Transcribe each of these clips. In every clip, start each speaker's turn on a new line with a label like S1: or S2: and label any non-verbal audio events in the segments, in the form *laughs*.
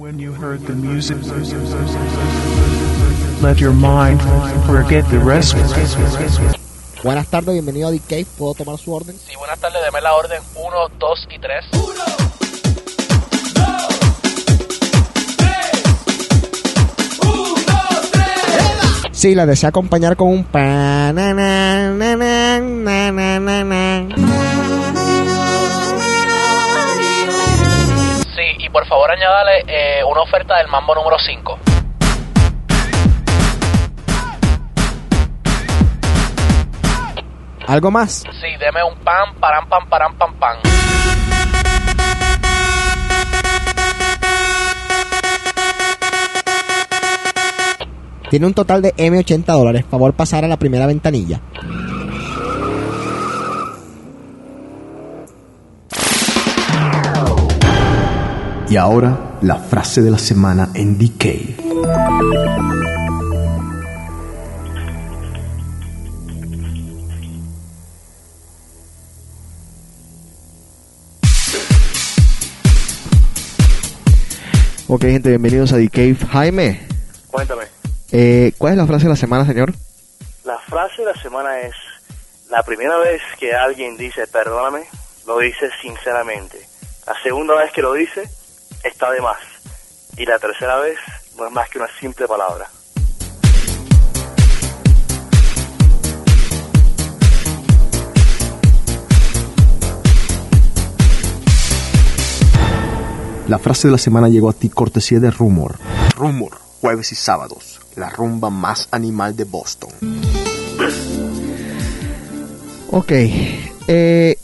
S1: When you heard the music, let your mind forget the rest.
S2: Buenas tardes, bienvenido a DK. ¿Puedo tomar su orden?
S3: Sí, buenas tardes, deme la orden 1, 2 y 3.
S2: Sí, la desea acompañar con un pa na, na, na, na, na, na, na, na.
S3: Sí, y por favor añádale eh, una oferta del mambo número 5.
S2: ¿Algo más?
S3: Sí, deme un pan, param, pam, param, pam, pam.
S2: Tiene un total de M80 dólares. Favor pasar a la primera ventanilla.
S4: Y ahora, la frase de la semana en DK.
S5: Ok, gente, bienvenidos a The Cave. Jaime,
S6: Cuéntame.
S5: eh, ¿cuál es la frase de la semana, señor?
S6: La frase de la semana es, la primera vez que alguien dice perdóname, lo dice sinceramente. La segunda vez que lo dice, está de más. Y la tercera vez, no es más que una simple palabra.
S4: La frase de la semana llegó a ti cortesía de Rumor. Rumor, jueves y sábados. La rumba más animal de Boston.
S5: Ok, eh,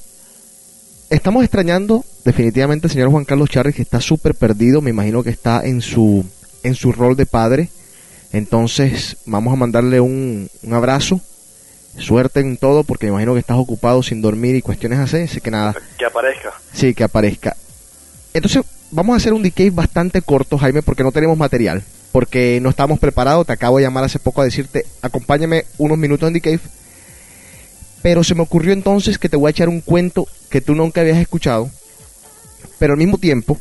S5: estamos extrañando definitivamente al señor Juan Carlos Charri, que está súper perdido. Me imagino que está en su, en su rol de padre. Entonces, vamos a mandarle un, un abrazo. Suerte en todo, porque me imagino que estás ocupado sin dormir y cuestiones así. Así que nada,
S6: Que aparezca.
S5: Sí, que aparezca. Entonces, vamos a hacer un decay bastante corto, Jaime, porque no tenemos material. Porque no estamos preparados. Te acabo de llamar hace poco a decirte, acompáñame unos minutos en decay. Pero se me ocurrió entonces que te voy a echar un cuento que tú nunca habías escuchado. Pero al mismo tiempo,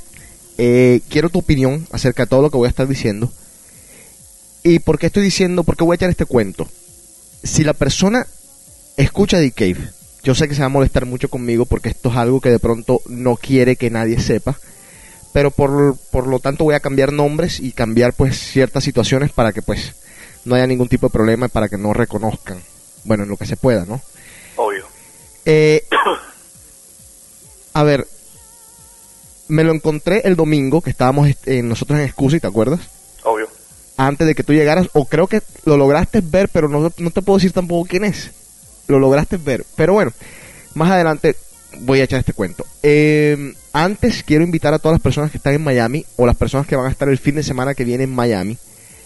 S5: eh, quiero tu opinión acerca de todo lo que voy a estar diciendo. ¿Y por qué estoy diciendo, por qué voy a echar este cuento? Si la persona escucha The Cave, yo sé que se va a molestar mucho conmigo porque esto es algo que de pronto no quiere que nadie sepa, pero por, por lo tanto voy a cambiar nombres y cambiar pues ciertas situaciones para que pues no haya ningún tipo de problema y para que no reconozcan, bueno, en lo que se pueda, ¿no?
S6: Obvio.
S5: Eh, *coughs* a ver, me lo encontré el domingo que estábamos este, nosotros en Excusa, ¿te acuerdas?
S6: Obvio.
S5: antes de que tú llegaras, o creo que lo lograste ver, pero no, no te puedo decir tampoco quién es. Lo lograste ver. Pero bueno, más adelante voy a echar este cuento. Eh, antes quiero invitar a todas las personas que están en Miami, o las personas que van a estar el fin de semana que viene en Miami.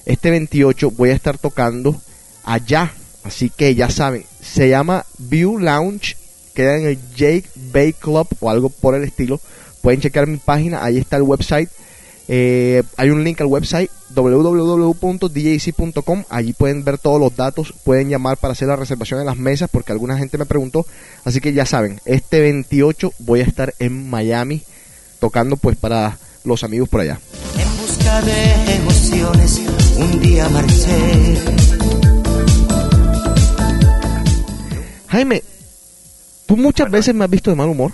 S5: Este 28 voy a estar tocando allá. Así que ya saben, se llama View Lounge, queda en el Jake Bay Club o algo por el estilo. Pueden checar mi página, ahí está el website. Eh, hay un link al website www.djc.com. Allí pueden ver todos los datos. Pueden llamar para hacer la reservación en las mesas porque alguna gente me preguntó. Así que ya saben, este 28 voy a estar en Miami tocando pues para los amigos por allá.
S7: En busca de emociones, un día marché.
S5: Jaime, tú muchas veces me has visto de mal humor.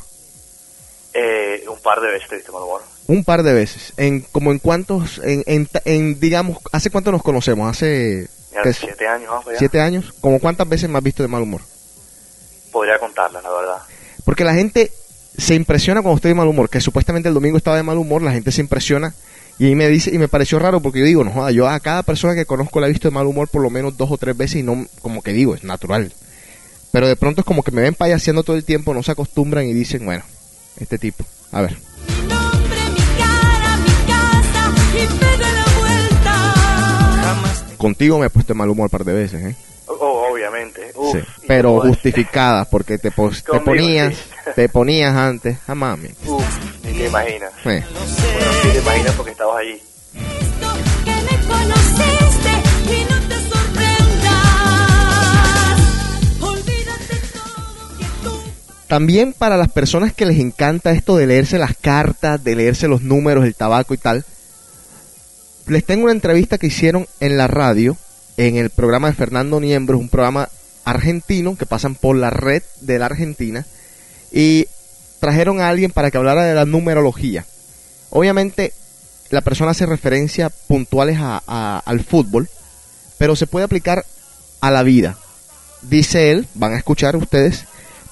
S6: Eh, un par de veces te viste mal humor.
S5: Un par de veces. En, como en cuántos, en, en, en, digamos, ¿hace cuánto nos conocemos? Hace
S6: siete años,
S5: siete años. ¿Como cuántas veces me has visto de mal humor?
S6: Podría contarlas, la verdad.
S5: Porque la gente se impresiona cuando estoy de mal humor, que supuestamente el domingo estaba de mal humor, la gente se impresiona y ahí me dice, y me pareció raro porque yo digo, no joda, yo a cada persona que conozco la he visto de mal humor por lo menos dos o tres veces y no, como que digo, es natural. Pero de pronto es como que me ven payaseando todo el tiempo, no se acostumbran y dicen, bueno, este tipo, a ver.
S8: nombre, mi cara, mi casa y me da la vuelta.
S7: Jamás
S5: Contigo me he puesto de mal humor un par de veces, ¿eh?
S6: Oh, obviamente. Uf,
S5: Sí, pero justificadas, porque te, pos- te ponías,
S6: sí.
S5: te ponías antes, a mami.
S6: Uf, ni te imaginas.
S5: Eh.
S6: Bueno, sí te imaginas porque estabas allí.
S8: Que me conociste
S5: También para las personas que les encanta esto de leerse las cartas, de leerse los números, el tabaco y tal, les tengo una entrevista que hicieron en la radio, en el programa de Fernando Niembro, un programa argentino que pasan por la red de la Argentina, y trajeron a alguien para que hablara de la numerología. Obviamente, la persona hace referencia puntuales a- al fútbol, pero se puede aplicar a la vida. Dice él, van a escuchar ustedes,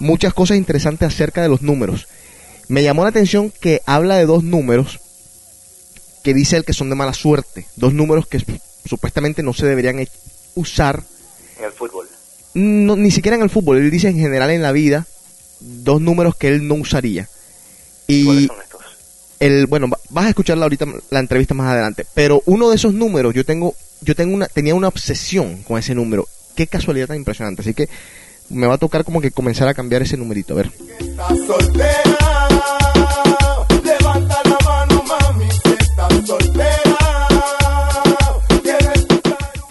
S5: muchas cosas interesantes acerca de los números. Me llamó la atención que habla de dos números que dice él que son de mala suerte. Dos números que sup- supuestamente no se deberían e- usar,
S6: En el fútbol.
S5: no, ni siquiera en el fútbol. Él dice en general en la vida, dos números que él no usaría.
S6: ¿Cuáles
S5: Y
S6: son estos?
S5: el, bueno, va- vas a escucharla ahorita la entrevista más adelante, pero uno de esos números yo tengo yo tengo una tenía una obsesión con ese número. Qué casualidad tan impresionante. Así que me va a tocar como que comenzar a cambiar ese numerito, a ver.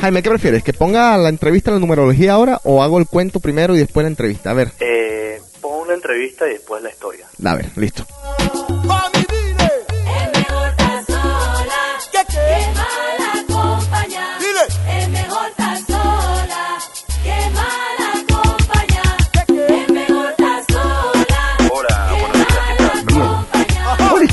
S5: Jaime, ¿qué prefieres? ¿Que ponga la entrevista la numerología ahora o hago el cuento primero y después la entrevista? A ver,
S6: Eh, pon una entrevista y después la historia.
S5: a ver, listo.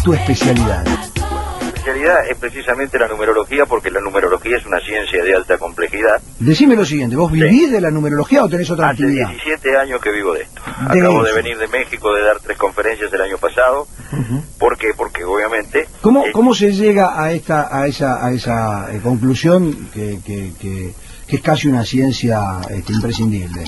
S9: Tu especialidad?
S10: Mi especialidad es precisamente la numerología porque la numerología es una ciencia de alta complejidad.
S9: Decime lo siguiente, ¿vos vivís de la numerología o tenés otra
S10: Hace
S9: actividad?
S10: 17 años que vivo de esto.
S9: De
S10: Acabo de venir de México de dar tres conferencias el año pasado. ¿Por qué? Porque obviamente...
S9: ¿Cómo,
S10: eh,
S9: ¿Cómo se llega a esta a esa, a esa eh, conclusión que, que, que, que es casi una ciencia este, imprescindible?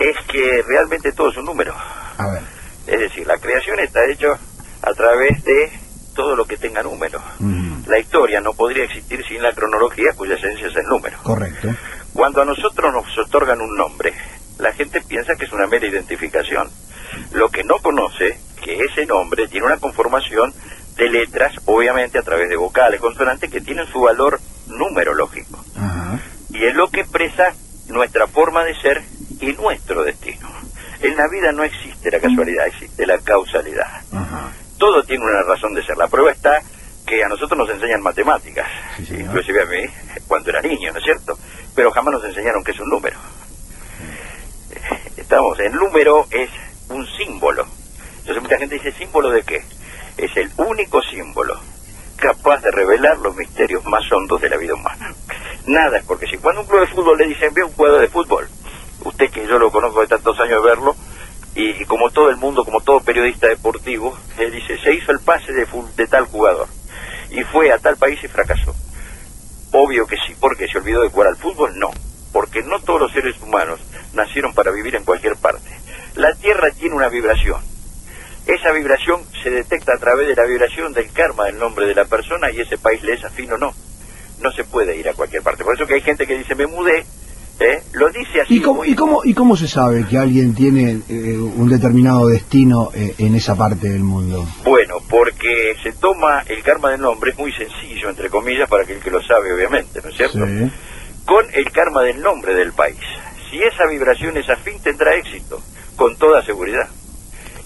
S10: Es que realmente todo es un número.
S9: A ver.
S10: Es decir, la creación está hecha a través de todo lo que tenga número.
S9: Ujú,
S10: La historia no podría existir sin la cronología cuya esencia es el número.
S9: Correcto.
S10: Cuando a nosotros nos otorgan un nombre, la gente piensa que es una mera identificación. Lo que no conoce que ese nombre tiene una conformación de letras, obviamente a través de vocales, consonantes, que tienen su valor numerológico.
S9: Ajá.
S10: Y es lo que expresa nuestra forma de ser y nuestro destino. En la vida no existe la casualidad, existe la causalidad.
S9: Ajá.
S10: Todo tiene una razón de ser. La prueba está que a nosotros nos enseñan matemáticas,
S9: Sí,
S10: inclusive a mí cuando era niño, ¿no es cierto? Pero jamás nos enseñaron que es un número. Estamos, el número es un símbolo. Entonces mucha gente dice, ¿símbolo de qué? Es el único símbolo capaz de revelar los misterios más hondos de la vida humana. Nada porque si cuando un club de fútbol le dicen, ve un jugador de fútbol, usted que yo lo conozco de tantos años de verlo, y, como todo el mundo, como todo periodista deportivo, le dice, se hizo el pase de, de tal jugador, y fue a tal país y fracasó. Obvio que sí, porque se olvidó de jugar al fútbol, no, porque no todos los seres humanos nacieron para vivir en cualquier parte. La Tierra tiene una vibración. Esa vibración se detecta a través de la vibración del karma del nombre de la persona y ese país le es afín o no. No se puede ir a cualquier parte. Por eso que hay gente que dice, me mudé, ¿eh? lo dice así.
S9: ¿Y cómo,
S10: muy-
S9: y, cómo, ¿Y cómo se sabe que alguien tiene eh, un determinado destino eh, en esa parte del mundo?
S10: Bueno, porque se toma el karma del nombre, es muy sencillo, entre comillas, para aquel que lo sabe, obviamente, ¿no es cierto?
S9: Sí.
S10: Con el karma del nombre del país. Si esa vibración es afín, tendrá éxito, con toda seguridad.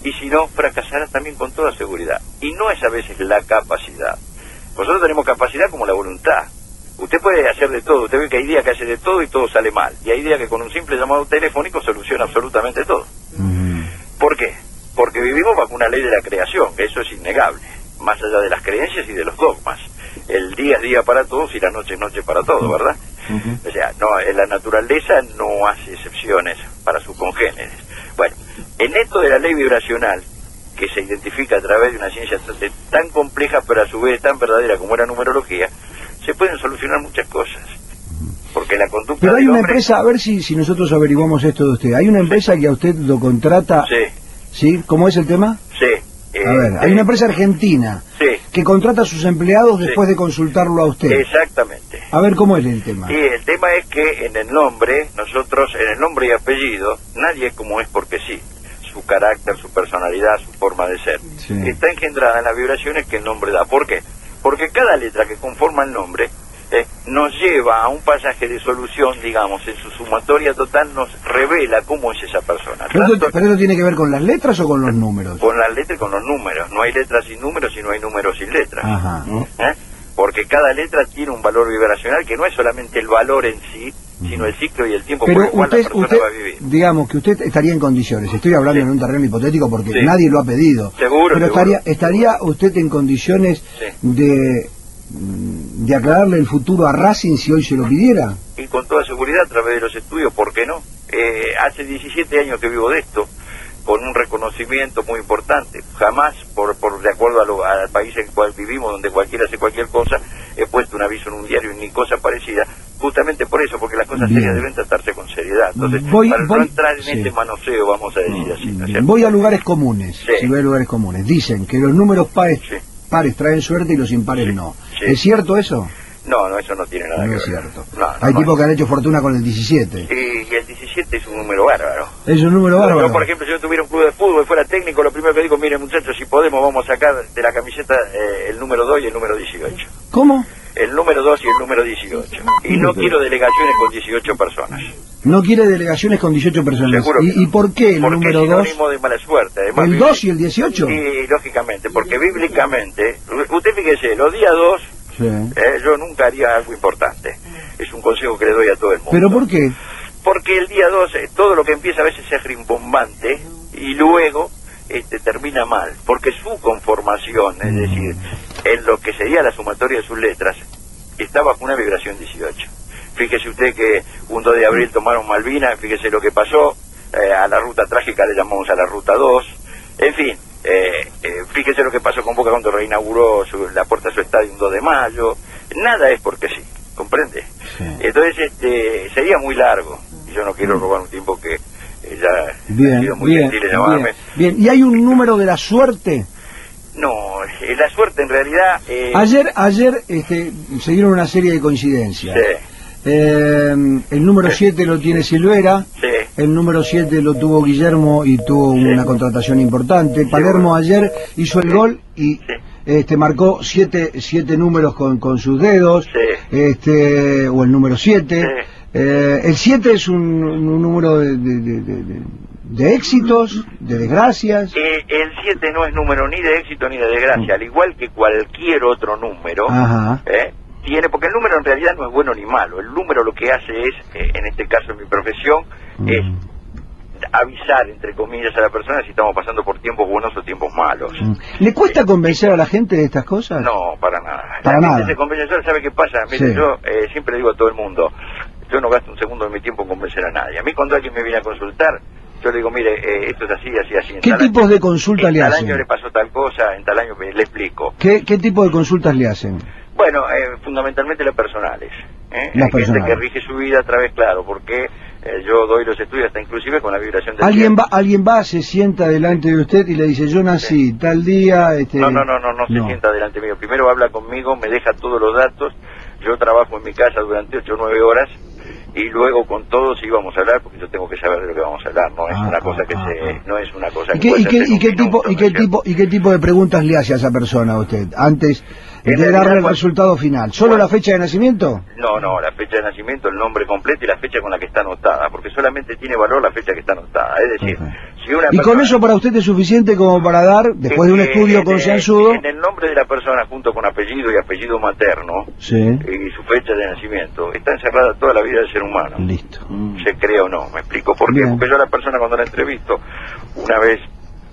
S10: Y si no, fracasará también con toda seguridad. Y no es a veces la capacidad. Nosotros tenemos capacidad como la voluntad. Usted puede hacer de todo. Usted ve que hay días que hace de todo y todo sale mal. Y hay días que con un simple llamado telefónico soluciona absolutamente todo. ¿Por qué? Porque vivimos bajo una ley de la creación, que eso es innegable, más allá de las creencias y de los dogmas. El día es día para todos y la noche es noche para todos, ¿verdad? O sea, no, la naturaleza no hace excepciones para sus congéneres. Bueno, en esto de la ley vibracional, que se identifica a través de una ciencia tan compleja, pero a su vez tan verdadera como la numerología, se pueden solucionar muchas cosas. Porque la conducta
S9: Pero hay una
S10: hombre...
S9: empresa, a ver si, si nosotros averiguamos esto de usted. Hay una empresa que a usted lo contrata,
S10: Sí,
S9: ¿sí? ¿Cómo es el tema?
S10: sí. eh,
S9: A ver, hay
S10: eh,
S9: una empresa argentina
S10: Sí,
S9: que contrata a sus empleados
S10: Sí.
S9: después de consultarlo a usted.
S10: exactamente.
S9: A ver, ¿cómo es el tema?
S10: Y el tema es que en el nombre, nosotros, en el nombre y apellido, nadie es como es porque sí. Su carácter, su personalidad, su forma de ser.
S9: Sí.
S10: Está engendrada en las vibraciones que el nombre da. ¿Por qué? Porque cada letra que conforma el nombre eh, nos lleva a un pasaje de solución, digamos, en su sumatoria total nos revela cómo es esa persona.
S9: ¿Pero esto,
S10: Tanto
S9: pero esto tiene que ver con las letras o con los números?
S10: con las letras y con los números. No hay letras sin números y no hay números sin letras.
S9: Ajá.
S10: ¿Eh? porque cada letra tiene un valor vibracional que no es solamente el valor en sí, sino el ciclo y el tiempo por
S9: Pero
S10: el cual
S9: usted,
S10: la persona
S9: usted
S10: va a vivir.
S9: digamos que usted estaría en condiciones, estoy hablando en un terreno hipotético porque
S10: Sí.
S9: nadie lo ha pedido,
S10: Seguro,
S9: pero
S10: seguro.
S9: estaría, estaría usted en condiciones
S10: Sí.
S9: de, de aclararle el futuro a Racing si hoy se lo pidiera.
S10: y con toda seguridad a través de los estudios, ¿por qué no? Eh, hace 17 años que vivo de esto, con un reconocimiento muy importante. Jamás, por, por de acuerdo a lo- al país en el cual vivimos, donde cualquiera hace cualquier cosa, he puesto un aviso en un diario ni cosa parecida, justamente por eso, porque las cosas
S9: Bien.
S10: serias deben tratarse con seriedad. Entonces,
S9: Voy-
S10: para
S9: voy-
S10: no entrar en
S9: sí.
S10: este manoseo, vamos a decir así, ¿no es cierto?
S9: Voy a lugares comunes,
S10: Sí.
S9: si voy a lugares comunes. Dicen que los números pares,
S10: Sí.
S9: pares traen suerte y los impares no.
S10: Sí.
S9: ¿Es cierto eso?
S10: No, no, eso no tiene nada
S9: No
S10: que
S9: es
S10: ver.
S9: cierto.
S10: No, no,
S9: Hay tipos que han hecho fortuna con el 17.
S10: Y, y el 17 es un número bárbaro.
S9: Es un número bárbaro.
S10: Yo, por ejemplo, si yo tuviera un club de fútbol y fuera técnico, lo primero que digo, miren muchachos, si podemos, vamos a sacar de la camiseta eh, el número 2 y el número 18.
S9: ¿Cómo?
S10: El número 2 y el número 18. Y no quiero delegaciones con 18 personas.
S9: No quiere delegaciones con 18 personas. ¿Y, y por qué el
S10: Porque
S9: número
S10: es
S9: 2?
S10: sinónimo de mala suerte. Además,
S9: ¿El
S10: bibli-
S9: 2 y el 18?
S10: Sí, lógicamente, porque bíblicamente, usted fíjese, los días 2,
S9: Sí.
S10: eh, yo nunca haría algo importante. Es un consejo que le doy a todo el mundo.
S9: ¿Pero por qué?
S10: Porque el día 12, todo lo que empieza a veces es rimbombante y luego este, termina mal. Porque su conformación, es decir, en lo que sería la sumatoria de sus letras, está bajo una vibración 18. Fíjese usted que un 2 de abril tomaron Malvinas, fíjese lo que pasó, eh, a la ruta trágica le llamamos a la ruta 2, en fin, eh, eh, fíjese lo que pasó con Boca cuando reinauguró su- la puerta de su estadio un 2 de mayo, nada es porque sí, ¿comprende? Entonces este sería muy largo, y yo no quiero robar un tiempo que eh, ya ha
S9: Bien,
S10: sido muy
S9: bien,
S10: gentil en
S9: bien, bien. ¿Y hay un número de la suerte?
S10: No, eh, la suerte en realidad... eh,
S9: Ayer, ayer este, se dieron una serie de coincidencias.
S10: Sí,
S9: Eh, el número 7 lo tiene Silvera,
S10: sí,
S9: el número 7 lo tuvo Guillermo y tuvo una contratación importante. Palermo ayer hizo el gol y este, marcó siete, siete números con, con sus dedos, este, o el número 7. Eh, el 7 es un, un número de, de- de- de- de- éxitos, de desgracias.
S10: Eh, el 7 no es número ni de éxito ni de desgracia, al igual que cualquier otro número,
S9: Ajá.
S10: ¿eh? tiene, porque el número en realidad no es bueno ni malo, el número lo que hace es, eh, en este caso en mi profesión, es avisar, entre comillas, a la persona si estamos pasando por tiempos buenos o tiempos malos.
S9: ¿Le cuesta convencer a la gente de estas cosas?
S10: No, para nada.
S9: Para
S10: la
S9: nada.
S10: gente se convence sola, ¿sabe qué pasa? Mire,
S9: Sí.
S10: yo eh, siempre digo a todo el mundo, yo no gasto un segundo de mi tiempo en convencer a nadie. A mí cuando alguien me viene a consultar, yo le digo, mire, eh, esto es así, así, así. en
S9: ¿Qué
S10: tal
S9: tipos
S10: año-
S9: de consultas
S10: en
S9: le
S10: tal
S9: hacen?
S10: año le pasó tal cosa, en tal año le explico.
S9: ¿Qué, ¿Qué tipo de consultas le hacen?
S10: Bueno, eh, fundamentalmente las personales. ¿eh?
S9: Las
S10: Hay gente que rige su vida a través, claro, porque eh, yo doy los estudios hasta inclusive con la vibración del
S9: Alguien
S10: tiempo.
S9: va, alguien va, se sienta delante de usted y le dice, yo nací tal día, este...
S10: No, no, no, no, no se sienta delante mío. Primero habla conmigo, me deja todos los datos. Yo trabajo en mi casa durante 8 o 9 horas y luego con todos íbamos a hablar porque yo tengo que saber de lo que vamos a hablar. No es una cosa que se, no es una cosa
S9: ¿Y qué, y qué- y tipo, y
S10: ¿no
S9: qué tipo, y qué tipo de preguntas le hace a esa persona a usted antes de darle el resultado final? ¿Solo la fecha de nacimiento?
S10: No, no, la fecha de nacimiento, el nombre completo y la fecha con la que está anotada, porque solamente tiene valor la fecha que está anotada. Es decir, si una
S9: Y con eso para usted es suficiente como para dar, después de un estudio
S10: en-
S9: concienzudo...
S10: En el nombre de la persona junto con apellido y apellido materno
S9: Sí.
S10: y su fecha de nacimiento, está encerrada toda la vida del ser humano.
S9: Listo.
S10: Se crea o no, me explico por qué.
S9: Bien.
S10: Porque yo a la persona cuando la entrevisto, una vez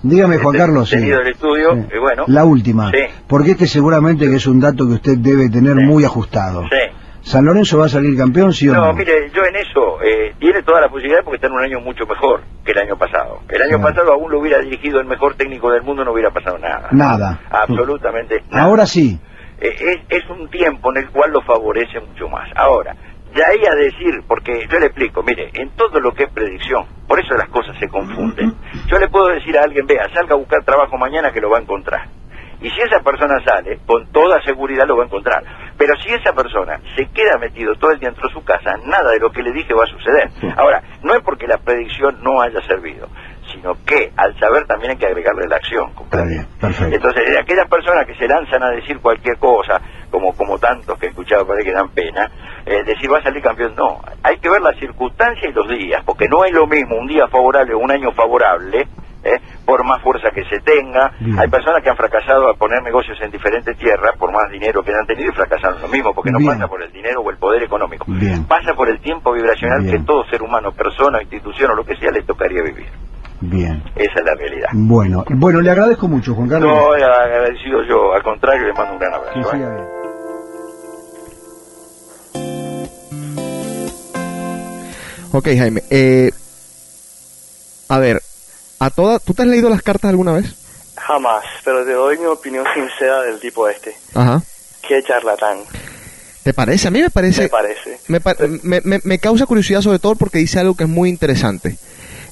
S9: Dígame, Juan Carlos. sí.
S10: el estudio, eh, bueno,
S9: La última.
S10: Sí.
S9: Porque este seguramente que es un dato que usted debe tener muy ajustado.
S10: Sí.
S9: ¿San Lorenzo va a salir campeón, sí o no?
S10: No, mire, yo en eso eh, tiene toda la posibilidad porque está en un año mucho mejor que el año pasado. El año pasado aún lo hubiera dirigido el mejor técnico del mundo, no hubiera pasado nada.
S9: Nada.
S10: Absolutamente nada.
S9: Ahora sí.
S10: Eh, es, es un tiempo en el cual lo favorece mucho más. Ahora, de ahí a decir, porque yo le explico, mire, en todo lo que es predicción, por eso las cosas se confunden. Yo le puedo decir a alguien, vea, salga a buscar trabajo mañana que lo va a encontrar. Y si esa persona sale, con toda seguridad lo va a encontrar. Pero si esa persona se queda metido todo el día dentro de su casa, nada de lo que le dije va a suceder. Ahora, no es porque la predicción no haya servido, sino que al saber también hay que agregarle la acción.
S9: Perfecto.
S10: Entonces, de aquellas personas que se lanzan a decir cualquier cosa, como como tantos que he escuchado ahí que dan pena, eh, decir va a salir campeón, no, hay que ver las circunstancias y los días, porque no es lo mismo un día favorable o un año favorable ¿eh? por más fuerza que se tenga.
S9: Bien.
S10: Hay personas que han fracasado a poner negocios en diferentes tierras por más dinero que han tenido y fracasaron lo mismo, porque no pasa por el dinero o el poder económico.
S9: Bien.
S10: Pasa por el tiempo vibracional
S9: Bien.
S10: que todo ser humano, persona, institución o lo que sea le tocaría vivir.
S9: Bien.
S10: Esa es la realidad.
S9: Bueno, bueno, le agradezco mucho, Juan Carlos.
S10: No, he agradecido yo, al contrario, le mando un gran abrazo. ¿eh?
S9: bien.
S5: Ok, Jaime. Eh, a ver, a toda, ¿tú te has leído las cartas alguna vez?
S6: Jamás, pero te doy mi opinión sincera del tipo este.
S5: Ajá.
S6: Qué charlatán,
S5: ¿Te parece? A mí me parece...
S6: me parece.
S5: Me, pa- me, me- me causa curiosidad sobre todo porque dice algo que es muy interesante.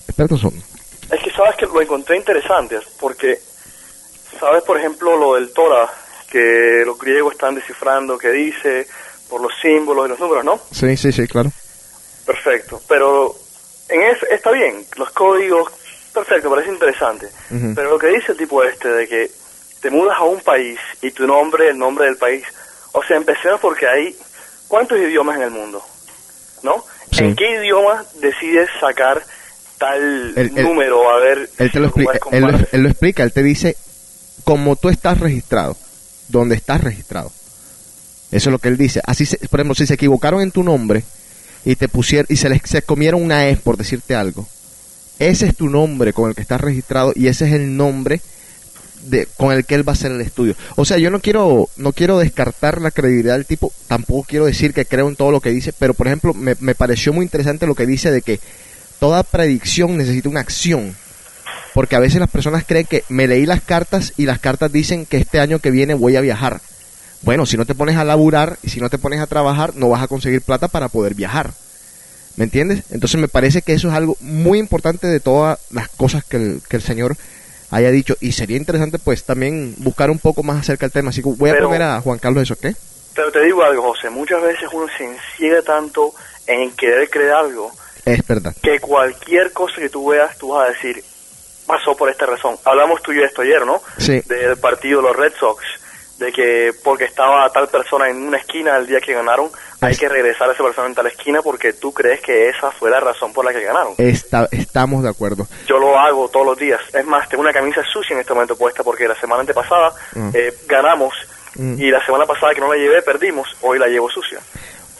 S5: Espérate un segundo.
S6: Es que sabes que lo encontré interesante, porque, sabes, por ejemplo, lo del Torah, que los griegos están descifrando, que dice, por los símbolos y los números, ¿no?
S5: Sí, sí, sí, claro.
S6: Perfecto, pero en eso está bien, los códigos, perfecto, parece interesante. Pero lo que dice el tipo este de que te mudas a un país y tu nombre, el nombre del país, o sea, empecemos porque hay cuántos idiomas en el mundo, ¿no?
S5: Sí.
S6: ¿En qué idioma decides sacar tal
S5: El- el-
S6: número? A ver,
S5: Él te lo explica, él, lo- él lo explica, él te dice cómo tú estás registrado, dónde estás registrado. Eso es lo que él dice. Así, se- por ejemplo, si se equivocaron en tu nombre y te pusieron y se les se comieron una E por decirte algo, ese es tu nombre con el que estás registrado y ese es el nombre de, con el que él va a hacer el estudio. O sea, yo no quiero no quiero descartar la credibilidad del tipo, tampoco quiero decir que creo en todo lo que dice, pero por ejemplo, me, me pareció muy interesante lo que dice de que toda predicción necesita una acción. Porque a veces las personas creen que me leí las cartas y las cartas dicen que este año que viene voy a viajar. Bueno, si no te pones a laburar y si no te pones a trabajar, no vas a conseguir plata para poder viajar. ¿Me entiendes? Entonces me parece que eso es algo muy importante de todas las cosas que el, que el Señor haya dicho. Y sería interesante pues también buscar un poco más acerca del tema. Así que voy a
S6: Pero-
S5: poner a Juan Carlos eso, ¿qué?
S6: Pero te digo algo, José, muchas veces uno se enciega tanto en querer creer algo
S5: Es verdad.
S6: que cualquier cosa que tú veas, tú vas a decir, pasó por esta razón. Hablamos tú y yo de esto ayer, ¿no?
S5: Sí.
S6: Del partido de los Red Sox, de que porque estaba tal persona en una esquina el día que ganaron, hay que regresar a esa persona en tal esquina porque tú crees que esa fue la razón por la que ganaron.
S5: Está, estamos de acuerdo.
S6: Yo lo hago todos los días. Es más, tengo una camisa sucia en este momento puesta porque la semana antepasada
S5: Mm.
S6: eh, ganamos
S5: Mm.
S6: y la semana pasada que no la llevé perdimos. Hoy la llevo sucia. *laughs*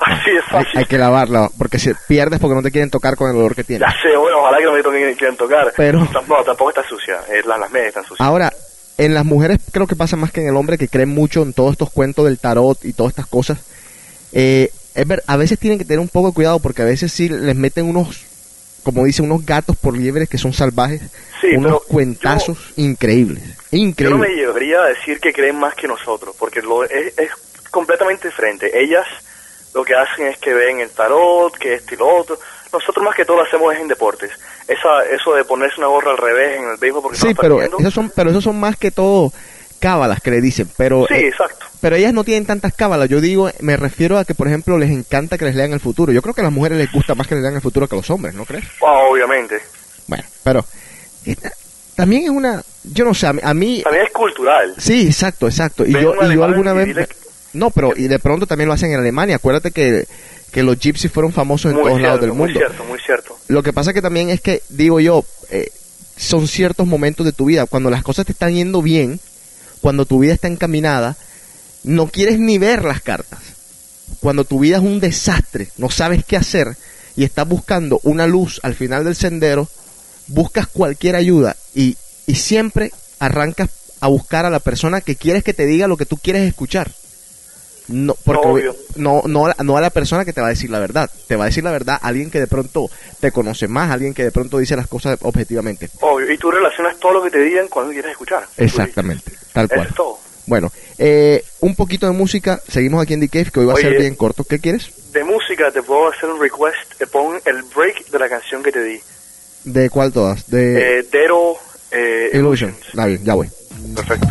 S6: Así es
S5: Hay,
S6: fácil.
S5: hay que lavarla, porque si pierdes porque no te quieren tocar con el olor que tiene.
S6: Ya sé, bueno, ojalá que no me toquen quieran tocar.
S5: Pero-
S6: Tampoco, tampoco está sucia. eh, las, las medias están sucias.
S5: Ahora, en las mujeres creo que pasa más que en el hombre que creen mucho en todos estos cuentos del tarot y todas estas cosas. Eh, es ver, a veces tienen que tener un poco de cuidado porque a veces sí les meten unos, como dice, unos gatos por liebres que son salvajes,
S6: Sí,
S5: unos cuentazos increíbles,
S6: Yo no
S5: increíbles.
S6: me llevaría a decir que creen más que nosotros, porque lo, es, es completamente diferente. Ellas lo que hacen es que ven el tarot, que esto y lo otro. Nosotros más que todo lo hacemos es en deportes. Esa, eso de ponerse una gorra al revés en el béisbol porque
S5: Sí,
S6: estamos
S5: pero
S6: perdiendo.
S5: esos son, pero esos son más que todo cábalas que le dicen, pero
S6: Sí,
S5: eh,
S6: exacto.
S5: pero ellas no tienen tantas cábalas. Yo digo, me refiero a que por ejemplo les encanta que les lean el futuro. Yo creo que a las mujeres les gusta más que les lean el futuro que a los hombres, ¿no crees?
S6: Ah, obviamente.
S5: Bueno, pero esta- también es una, yo no sé, a mí,
S6: También es cultural.
S5: sí, exacto, exacto. Y
S6: Ven
S5: yo, y yo alguna vez, no, pero y de pronto también lo hacen en Alemania. Acuérdate que, que los gypsies fueron famosos en todos lados del
S6: muy
S5: mundo.
S6: cierto, muy cierto.
S5: Lo que pasa que también es que, digo yo, eh, son ciertos momentos de tu vida. Cuando las cosas te están yendo bien, cuando tu vida está encaminada, no quieres ni ver las cartas. Cuando tu vida es un desastre, no sabes qué hacer y estás buscando una luz al final del sendero, buscas cualquier ayuda y, y siempre arrancas a buscar a la persona que quieres que te diga lo que tú quieres escuchar. No, porque
S6: Obvio.
S5: no, no, a- no a la persona que te va a decir la verdad. Te va a decir la verdad alguien que de pronto te conoce más, alguien que de pronto dice las cosas objetivamente.
S6: Obvio. Y tú relacionas todo lo que te digan cuando quieres escuchar.
S5: Exactamente, tal
S6: Eso
S5: cual.
S6: es todo.
S5: Bueno, eh, un poquito de música. Seguimos aquí en The Cave, que hoy va a ser
S6: Oye.
S5: bien corto. ¿Qué quieres?
S6: De música te puedo hacer un request. eh, Pon el break de la canción que te di.
S5: ¿De cuál todas? De
S6: Eh, Dero eh,
S5: Illusion. Está bien, ya voy.
S6: Perfecto.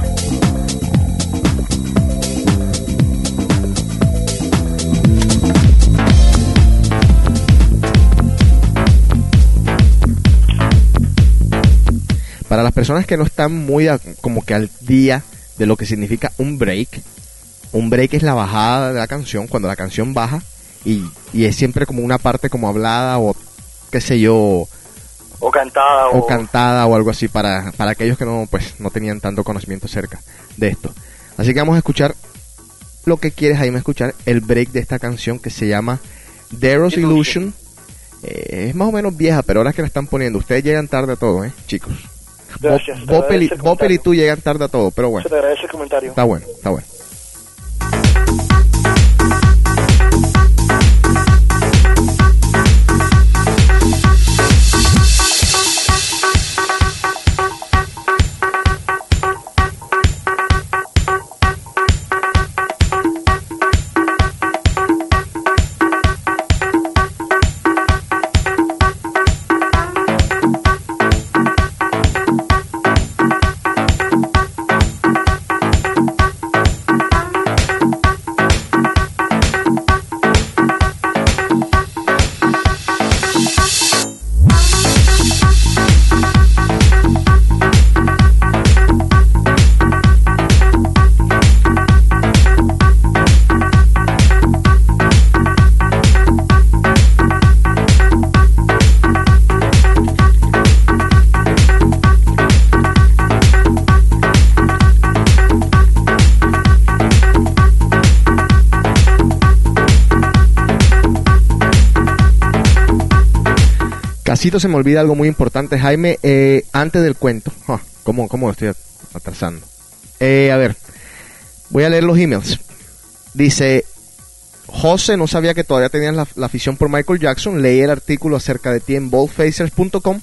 S5: Para las personas que no están muy a- como que al día de lo que significa un break, un break es la bajada de la canción, cuando la canción baja y, y es siempre como una parte como hablada o qué sé yo,
S6: O cantada o...
S5: o cantada o algo así para, para aquellos que no pues no tenían tanto conocimiento acerca de esto. Así que vamos a escuchar lo que quieres Jaime escuchar, el break de esta canción que se llama Deros Illusion. Eh, es más o menos vieja, pero ahora que la están poniendo, ustedes llegan tarde a todo, ¿eh, chicos?
S6: Gracias,
S5: y-
S6: agradezco el
S5: Boppel y tú llegan tarde a todo, pero bueno,
S6: Se te agradece el comentario.
S5: está bueno, está bueno. Casito se me olvida algo muy importante, Jaime, eh, antes del cuento. Ah, ¿Cómo, cómo estoy atrasando? Eh, a ver, voy a leer los emails. Dice, José no sabía que todavía tenías la, la afición por Michael Jackson. Leí el artículo acerca de ti en boldfacers.com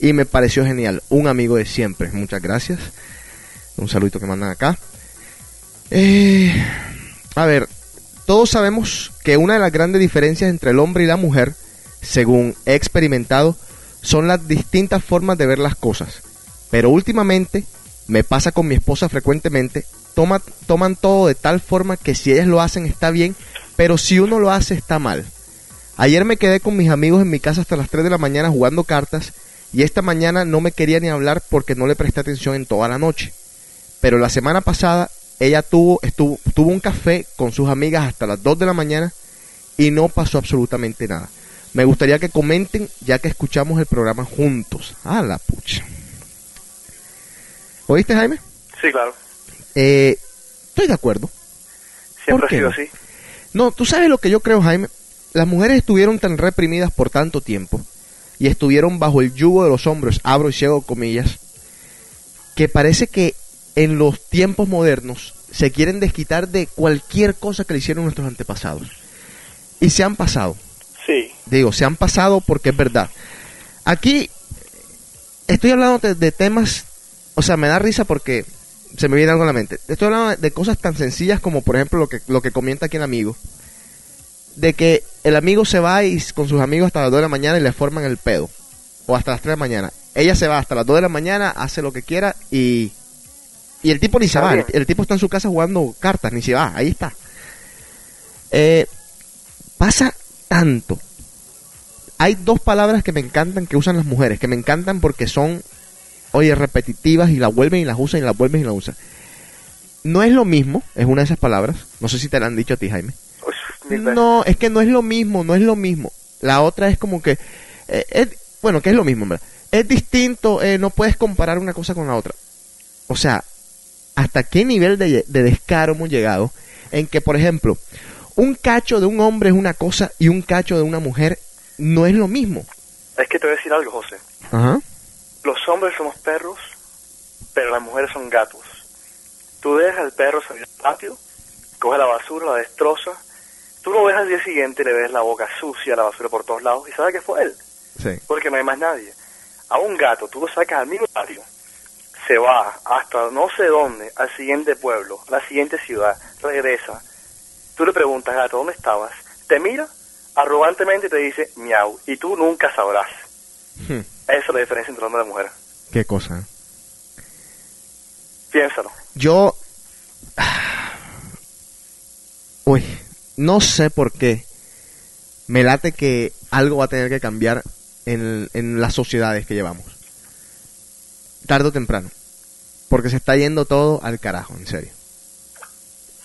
S5: y me pareció genial. Un amigo de siempre. Muchas gracias. Un saludito que mandan acá. Eh, a ver, todos sabemos que una de las grandes diferencias entre el hombre y la mujer, según he experimentado, son las distintas formas de ver las cosas. Pero últimamente, me pasa con mi esposa frecuentemente, toma, toman todo de tal forma que si ellas lo hacen está bien, pero si uno lo hace está mal. Ayer me quedé con mis amigos en mi casa hasta las 3 de la mañana jugando cartas y esta mañana no me quería ni hablar porque no le presté atención en toda la noche. Pero la semana pasada ella tuvo, estuvo, tuvo un café con sus amigas hasta las 2 de la mañana y no pasó absolutamente nada. Me gustaría que comenten ya que escuchamos el programa juntos. Ah, la pucha. ¿Oíste, Jaime?
S6: Sí, claro.
S5: Eh, estoy de acuerdo.
S6: Siempre ha
S5: qué
S6: sido
S5: no?
S6: así.
S5: No, tú sabes lo que yo creo, Jaime. Las mujeres estuvieron tan reprimidas por tanto tiempo y estuvieron bajo el yugo de los hombres, abro y ciego comillas, que parece que en los tiempos modernos se quieren desquitar de cualquier cosa que le hicieron nuestros antepasados. Y se han pasado.
S6: Sí.
S5: Digo, se han pasado porque es verdad. Aquí estoy hablando de, de temas, o sea, me da risa porque se me viene algo a la mente. Estoy hablando de cosas tan sencillas como, por ejemplo, lo que, lo que comenta aquí el amigo. De que el amigo se va y con sus amigos hasta las 2 de la mañana y le forman el pedo. O hasta las 3 de la mañana. Ella se va hasta las 2 de la mañana, hace lo que quiera y... Y el tipo ni se va. El tipo está en su casa jugando cartas, ni se va. Ahí está. Eh, pasa tanto. Hay dos palabras que me encantan que usan las mujeres, que me encantan porque son, oye, repetitivas y las vuelven y las usan y las vuelven y las usan. No es lo mismo, es una de esas palabras. No sé si te la han dicho a ti, Jaime.
S6: Pues.
S5: No, es que no es lo mismo, no es lo mismo. La otra es como que, eh, es- bueno, que es lo mismo, ¿verdad? Es distinto, eh, no puedes comparar una cosa con la otra. O sea, ¿hasta qué nivel de, de descaro hemos llegado? En que, por ejemplo, un cacho de un hombre es una cosa y un cacho de una mujer no es lo mismo.
S6: Es que te voy a decir algo, José.
S5: Ajá.
S6: Los hombres somos perros, pero las mujeres son gatos. Tú dejas al perro salir al patio, coge la basura, la destroza. Tú lo ves al día siguiente y le ves la boca sucia, la basura por todos lados, y sabes que fue él,
S5: Sí.
S6: porque no hay más nadie. A un gato, tú lo sacas al mismo patio, se va hasta no sé dónde, al siguiente pueblo, a la siguiente ciudad, regresa. Tú le preguntas, gato, ¿dónde estabas? Te mira arrogantemente y te dice, miau, y tú nunca sabrás.
S5: Hmm,
S6: Esa es la diferencia entre hombre y la mujer.
S5: Qué cosa. ¿eh?
S6: Piénsalo.
S5: Yo. *sighs* Uy, no sé por qué. Me late que algo va a tener que cambiar en, en las sociedades que llevamos. Tarde o temprano. Porque se está yendo todo al carajo, en serio.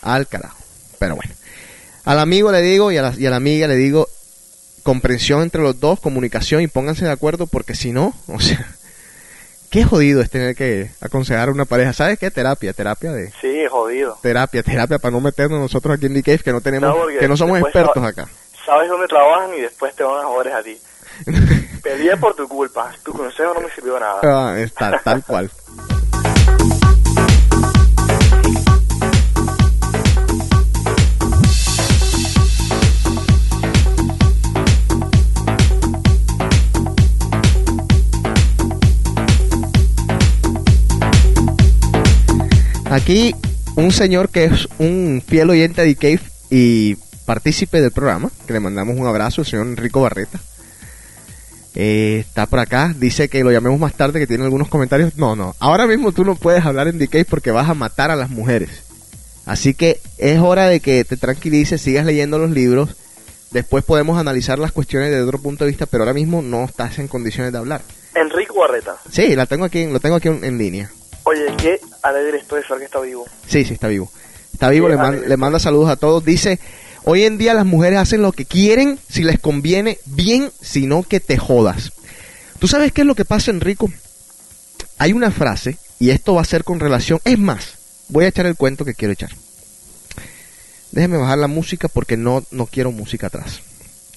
S5: Al carajo. Pero bueno. Al amigo le digo y a la, y a la amiga le digo, comprensión entre los dos, comunicación y pónganse de acuerdo porque si no, *laughs* o sea, qué jodido es tener que aconsejar a una pareja. ¿Sabes qué? Terapia, terapia de...
S6: Sí, jodido.
S5: Terapia, terapia para no meternos nosotros aquí en The Cave que no tenemos,
S6: No,
S5: que no somos expertos acá.
S6: Sabes dónde trabajan y después te van a joder a ti. *laughs* Peleé por tu culpa. Tu consejo no me sirvió nada.
S5: Ah, es tal, tal cual. *laughs* Aquí un señor que es un fiel oyente de Cave y partícipe del programa, que le mandamos un abrazo, el señor Enrico Barreta. Eh, está por acá, dice que lo llamemos más tarde, que tiene algunos comentarios. No, no, ahora mismo tú no puedes hablar en Cave porque vas a matar a las mujeres. Así que es hora de que te tranquilices, sigas leyendo los libros. Después podemos analizar las cuestiones desde otro punto de vista, pero ahora mismo no estás en condiciones de hablar.
S6: Enrico Barreta.
S5: Sí, la tengo aquí, lo tengo aquí en, en línea.
S6: Oye, qué alegre estoy de saber que está vivo.
S5: Sí, sí, está vivo. Está vivo,
S6: Qué
S5: le, man- le manda saludos a todos. Dice, hoy en día las mujeres hacen lo que quieren, si les conviene, bien, sino que te jodas. ¿Tú sabes qué es lo que pasa, Enrico? Hay una frase, y esto va a ser con relación, es más, voy a echar el cuento que quiero echar. Déjeme bajar la música porque no, no quiero música atrás.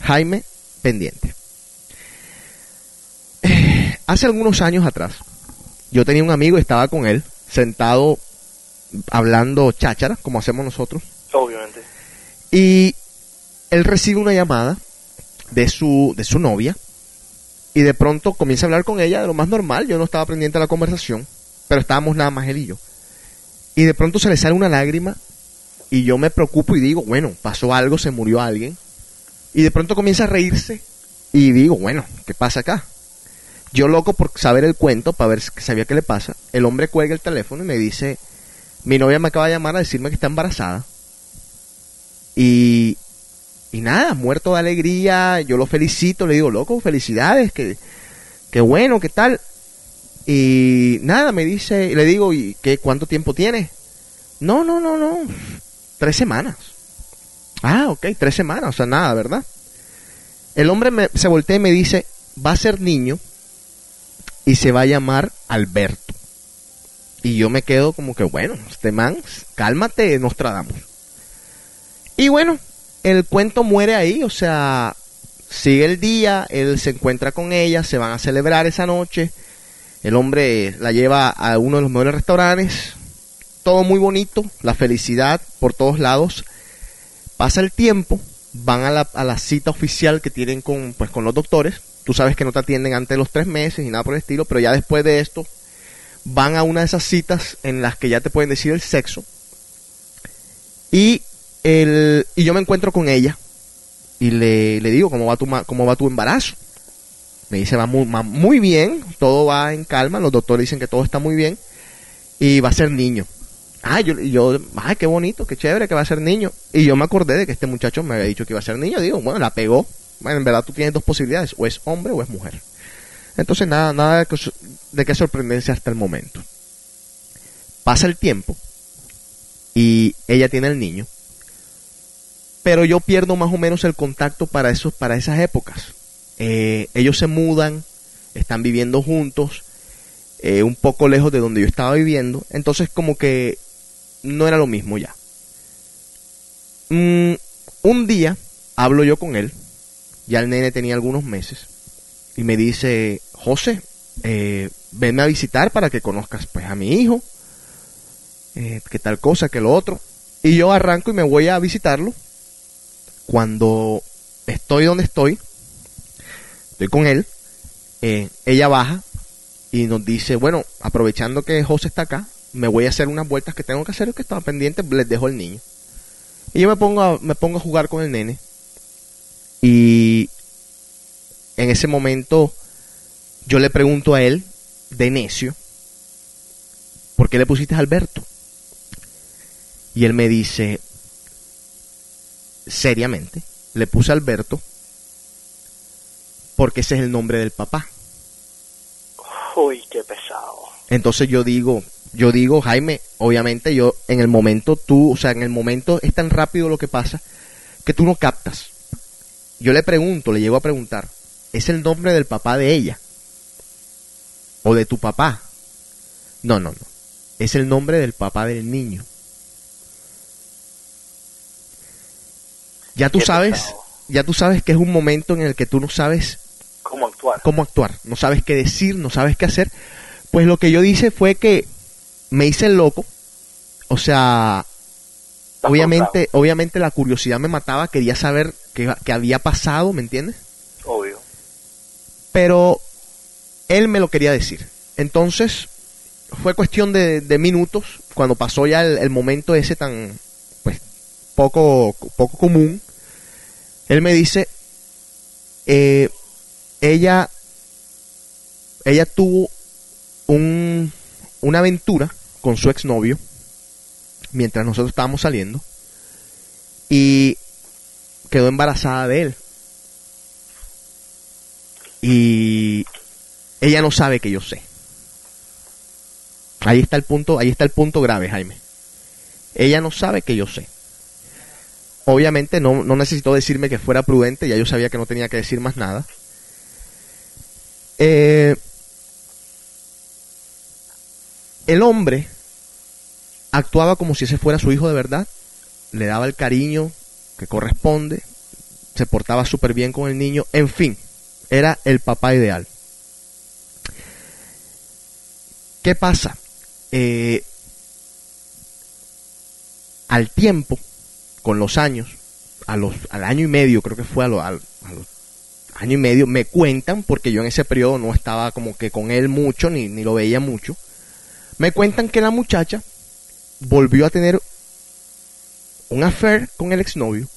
S5: Jaime, pendiente. Eh, *sighs* Hace algunos años atrás, yo tenía un amigo y estaba con él, sentado hablando cháchara, como hacemos nosotros,
S6: Obviamente.
S5: y él recibe una llamada de su, de su novia, y de pronto comienza a hablar con ella de lo más normal, yo no estaba pendiente de la conversación, pero estábamos nada más él y yo. Y de pronto se le sale una lágrima, y yo me preocupo y digo, bueno, pasó algo, se murió alguien, y de pronto comienza a reírse, y digo, bueno, ¿qué pasa acá? Yo loco por saber el cuento, para ver si sabía qué le pasa. El hombre cuelga el teléfono y me dice, mi novia me acaba de llamar a decirme que está embarazada. Y, y nada, muerto de alegría, yo lo felicito, le digo, loco, felicidades, que, que bueno, qué tal. Y nada, me dice, le digo, ¿y qué, cuánto tiempo tiene? No, no, no, no, tres semanas. Ah, ok, tres semanas, o sea, nada, ¿verdad? El hombre me- se voltea y me dice, va a ser niño y se va a llamar Alberto. Y yo me quedo como que, bueno, este man, cálmate, Nostradamus. Y bueno, el cuento muere ahí, o sea, sigue el día, él se encuentra con ella, se van a celebrar esa noche. El hombre la lleva a uno de los mejores restaurantes, todo muy bonito, la felicidad por todos lados. Pasa el tiempo, van a la, a la cita oficial que tienen con, pues, con los doctores. Tú sabes que no te atienden antes de los tres meses y nada por el estilo, pero ya después de esto van a una de esas citas en las que ya te pueden decir el sexo. Y, el, y yo me encuentro con ella y le, le digo, ¿cómo va, tu, ¿cómo va tu embarazo? Me dice, va muy, muy bien, todo va en calma, los doctores dicen que todo está muy bien y va a ser niño. Ah, yo, yo, ay, qué bonito, qué chévere que va a ser niño. Y yo me acordé de que este muchacho me había dicho que iba a ser niño. Digo, bueno, la pegó. Bueno, en verdad tú tienes dos posibilidades, o es hombre o es mujer. Entonces nada, nada de, qué sorprenderse hasta el momento. Pasa el tiempo y ella tiene el niño. Pero yo pierdo más o menos el contacto para esos, para esas épocas. Eh, ellos se mudan, están viviendo juntos, eh, un poco lejos de donde yo estaba viviendo. Entonces como que no era lo mismo ya. Mm, un día hablo yo con él, ya el nene tenía algunos meses, y me dice, José, eh, venme a visitar para que conozcas pues a mi hijo, eh, que tal cosa, que lo otro. Y yo arranco y me voy a visitarlo. Cuando estoy donde estoy, estoy con él, eh, ella baja y nos dice, bueno, aprovechando que José está acá, me voy a hacer unas vueltas que tengo que hacer, que estaba pendiente, les dejo el niño. Y yo me pongo a, me pongo a jugar con el nene. Y en ese momento yo le pregunto a él, de necio, ¿por qué le pusiste Alberto? Y él me dice, seriamente, le puse Alberto porque ese es el nombre del papá.
S6: Uy, qué pesado.
S5: Entonces yo digo, yo digo, Jaime, obviamente yo en el momento tú, o sea, en el momento es tan rápido lo que pasa que tú no captas. Yo le pregunto, le llego a preguntar, ¿es el nombre del papá de ella? ¿O de tu papá? No, no, no. Es el nombre del papá del niño. Ya tú sabes, ya tú sabes que es un momento en el que tú no sabes
S6: ¿Cómo actuar?
S5: cómo actuar, no sabes qué decir, no sabes qué hacer. Pues lo que yo hice fue que me hice el loco. O sea, obviamente, obviamente la curiosidad me mataba, quería saber qué había pasado, ¿me entiendes?
S6: Obvio.
S5: Pero él me lo quería decir. Entonces, fue cuestión de, de minutos, cuando pasó ya el, el momento ese tan, pues, poco, poco común, él me dice, eh, ella, ella tuvo un, una aventura con su exnovio, mientras nosotros estábamos saliendo, y quedó embarazada de él. Y ella no sabe que yo sé. Ahí está el punto, ahí está el punto grave, Jaime. Ella no sabe que yo sé. Obviamente no, no necesitó decirme que fuera prudente, ya yo sabía que no tenía que decir más nada. Eh, el hombre actuaba como si ese fuera su hijo de verdad, le daba el cariño que corresponde, se portaba súper bien con el niño, en fin, era el papá ideal. ¿Qué pasa? Eh, al tiempo, con los años, a los, al año y medio, creo que fue a, lo- al- a los año y medio, me cuentan, porque yo en ese periodo no estaba como que con él mucho, ni, ni lo veía mucho, me cuentan que la muchacha volvió a tener un affair con el exnovio,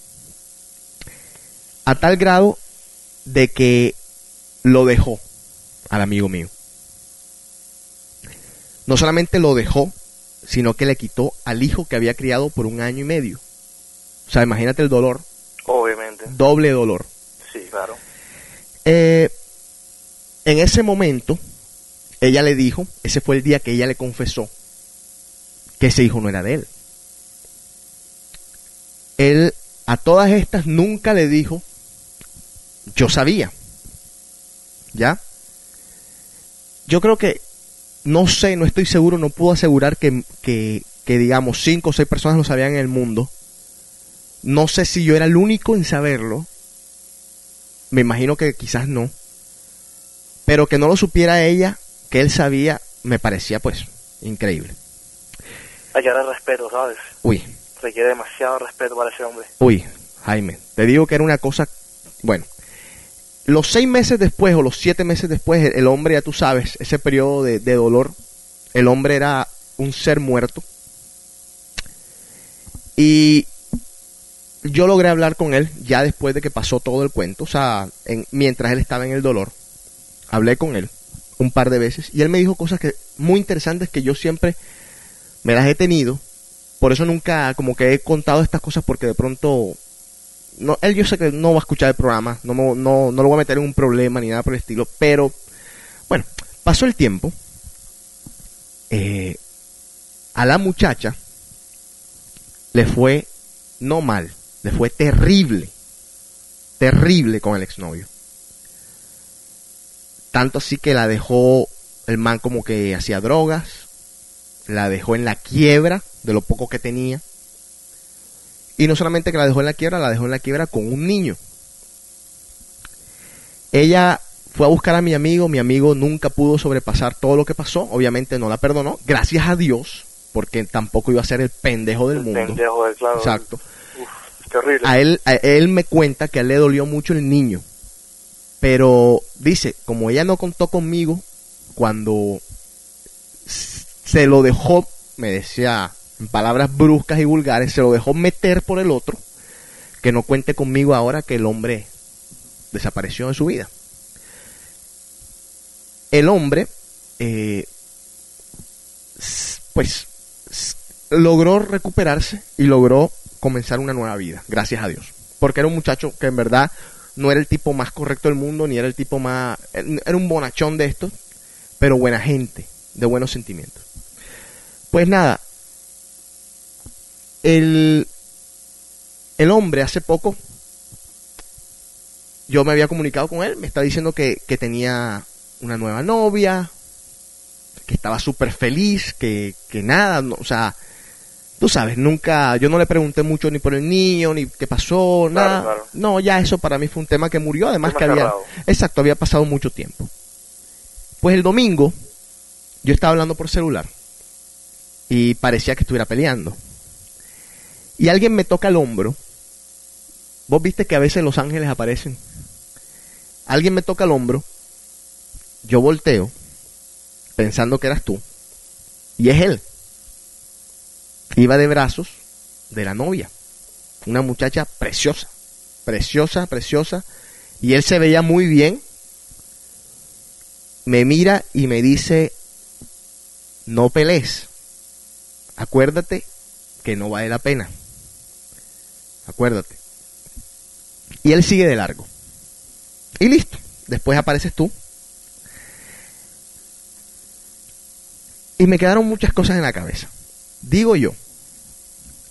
S5: a tal grado de que lo dejó al amigo mío. No solamente lo dejó, sino que le quitó al hijo que había criado por un año y medio. O sea, imagínate el dolor,
S6: Obviamente.
S5: doble dolor.
S6: Sí, claro.
S5: Eh, en ese momento, ella le dijo, ese fue el día que ella le confesó que ese hijo no era de él. Él a todas estas nunca le dijo, yo sabía. ¿Ya? Yo creo que, no sé, no estoy seguro, no puedo asegurar que, que, que digamos cinco o seis personas lo sabían en el mundo. No sé si yo era el único en saberlo. Me imagino que quizás no. Pero que no lo supiera ella, que él sabía, me parecía pues increíble.
S6: Que dar respeto, ¿sabes?
S5: Uy,
S6: Requiere demasiado respeto para ese hombre.
S5: uy, Jaime, te digo que era una cosa, bueno, los seis meses después o los siete meses después, el, hombre, ya tú sabes, ese periodo de, de dolor, el hombre era un ser muerto. Y yo logré hablar con él ya después de que pasó todo el cuento, o sea, en- mientras él estaba en el dolor, hablé con él un par de veces y él me dijo cosas que muy interesantes que yo siempre me las he tenido. Por eso nunca como que he contado estas cosas porque de pronto no, él yo sé que no va a escuchar el programa, no, me- no, no lo voy a meter en un problema ni nada por el estilo, pero bueno, pasó el tiempo. eh, a la muchacha le fue no mal, le fue terrible, terrible con el exnovio. Tanto así que la dejó el man como que hacía drogas, la dejó en la quiebra de lo poco que tenía. Y no solamente que la dejó en la quiebra, la dejó en la quiebra con un niño. Ella fue a buscar a mi amigo, mi amigo nunca pudo sobrepasar todo lo que pasó, obviamente no la perdonó, gracias a Dios, porque tampoco iba a ser el pendejo del mundo.
S6: Pendejo de claro.
S5: Exacto.
S6: Uf, horrible.
S5: A él, a él me cuenta que a él le dolió mucho el niño. Pero dice, como ella no contó conmigo cuando se lo dejó, me decía en palabras bruscas y vulgares, se lo dejó meter por el otro, que no cuente conmigo ahora que el hombre desapareció de su vida. El hombre, eh, pues, logró recuperarse y logró comenzar una nueva vida, gracias a Dios. Porque era un muchacho que en verdad no era el tipo más correcto del mundo, ni era el tipo más... Era un bonachón de estos, pero buena gente, de buenos sentimientos. Pues nada, el, el hombre hace poco yo me había comunicado con él, me está diciendo que, que tenía una nueva novia, que estaba súper feliz, que, que nada, no, o sea, tú sabes, nunca, yo no le pregunté mucho ni por el niño, ni qué pasó, nada.
S6: claro.
S5: No, ya eso para mí fue un tema que murió, además que había, exacto, había pasado mucho tiempo. Pues el domingo, yo estaba hablando por celular y parecía que estuviera peleando. Y alguien me toca el hombro. Vos viste que a veces los ángeles aparecen. Alguien me toca el hombro. Yo volteo, pensando que eras tú. Y es él. Iba de brazos de la novia. Una muchacha preciosa. Preciosa, preciosa. Y él se veía muy bien. Me mira y me dice, no pelees. Acuérdate que no vale la pena. Acuérdate. Y él sigue de largo. Y listo. Después apareces tú. Y me quedaron muchas cosas en la cabeza. Digo yo,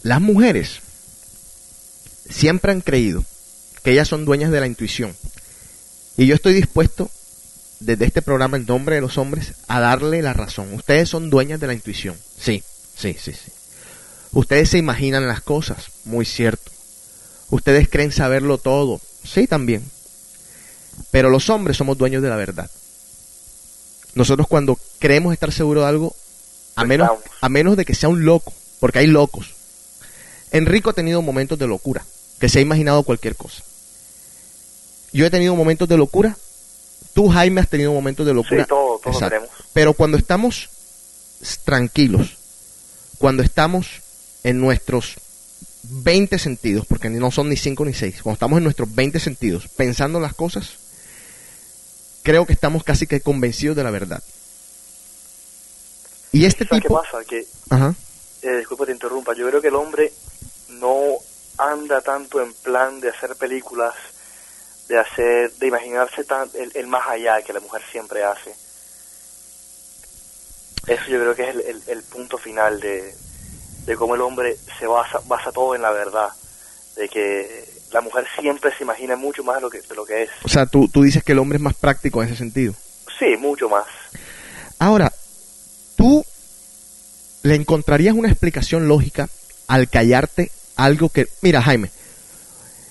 S5: las mujeres siempre han creído que ellas son dueñas de la intuición. Y yo estoy dispuesto, desde este programa en nombre de los hombres, a darle la razón. Ustedes son dueñas de la intuición. Sí, sí, sí, sí. Ustedes se imaginan las cosas, muy cierto. Ustedes creen saberlo todo, sí también. Pero los hombres somos dueños de la verdad. Nosotros cuando creemos estar seguros de algo, a menos, a menos de que sea un loco, porque hay locos. Enrico ha tenido momentos de locura, que se ha imaginado cualquier cosa. Yo he tenido momentos de locura, tú Jaime has tenido momentos de locura.
S6: Sí, todo, tenemos.
S5: Pero cuando estamos tranquilos, cuando estamos en nuestros 20 sentidos, porque no son ni 5 ni 6, cuando estamos en nuestros 20 sentidos, pensando las cosas, creo que estamos casi que convencidos de la verdad. Y este
S6: ¿Sabes
S5: tipo...
S6: qué pasa? Que,
S5: Ajá.
S6: eh, disculpa te interrumpa, yo creo que el hombre no anda tanto en plan de hacer películas, de hacer, de imaginarse tan, el, el más allá que la mujer siempre hace. Eso yo creo que es el, el- el punto final de, de cómo el hombre se basa, basa todo en la verdad, de que la mujer siempre se imagina mucho más de lo que, de lo que es.
S5: O sea, tú, tú dices que el hombre es más práctico en ese sentido.
S6: Sí, mucho más.
S5: Ahora, tú le encontrarías una explicación lógica al callarte algo que... Mira, Jaime,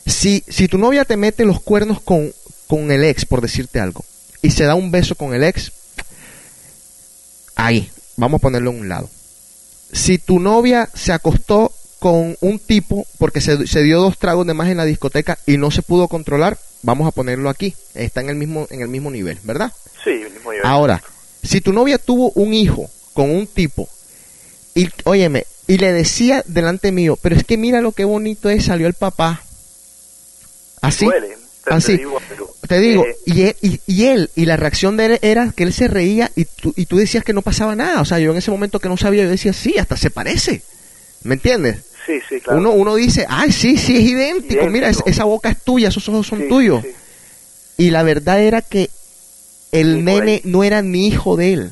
S5: si, si tu novia te mete los cuernos con, con el ex, por decirte algo, y se da un beso con el ex, ahí, vamos a ponerlo a un lado. Si tu novia se acostó con un tipo porque se, se dio dos tragos de más en la discoteca y no se pudo controlar, vamos a ponerlo aquí. Está en el mismo, en el mismo nivel, ¿verdad?
S6: Sí, el mismo nivel.
S5: Ahora, si tu novia tuvo un hijo con un tipo y, óyeme, y le decía delante mío, pero es que mira lo que bonito es, salió el papá. Así,
S6: Duele,
S5: así.
S6: te digo, pero,
S5: te digo,
S6: eh,
S5: y, él, y, y él, y la reacción de él era que él se reía y tú, y tú decías que no pasaba nada. O sea, yo en ese momento que no sabía, yo decía, sí, hasta se parece. ¿Me entiendes?
S6: sí, sí, claro.
S5: Uno, uno dice, ay, sí, sí, es idéntico. Mira, es- esa boca es tuya, esos ojos son
S6: Sí,
S5: tuyos.
S6: sí.
S5: Y la verdad era que el nene no era ni hijo de él.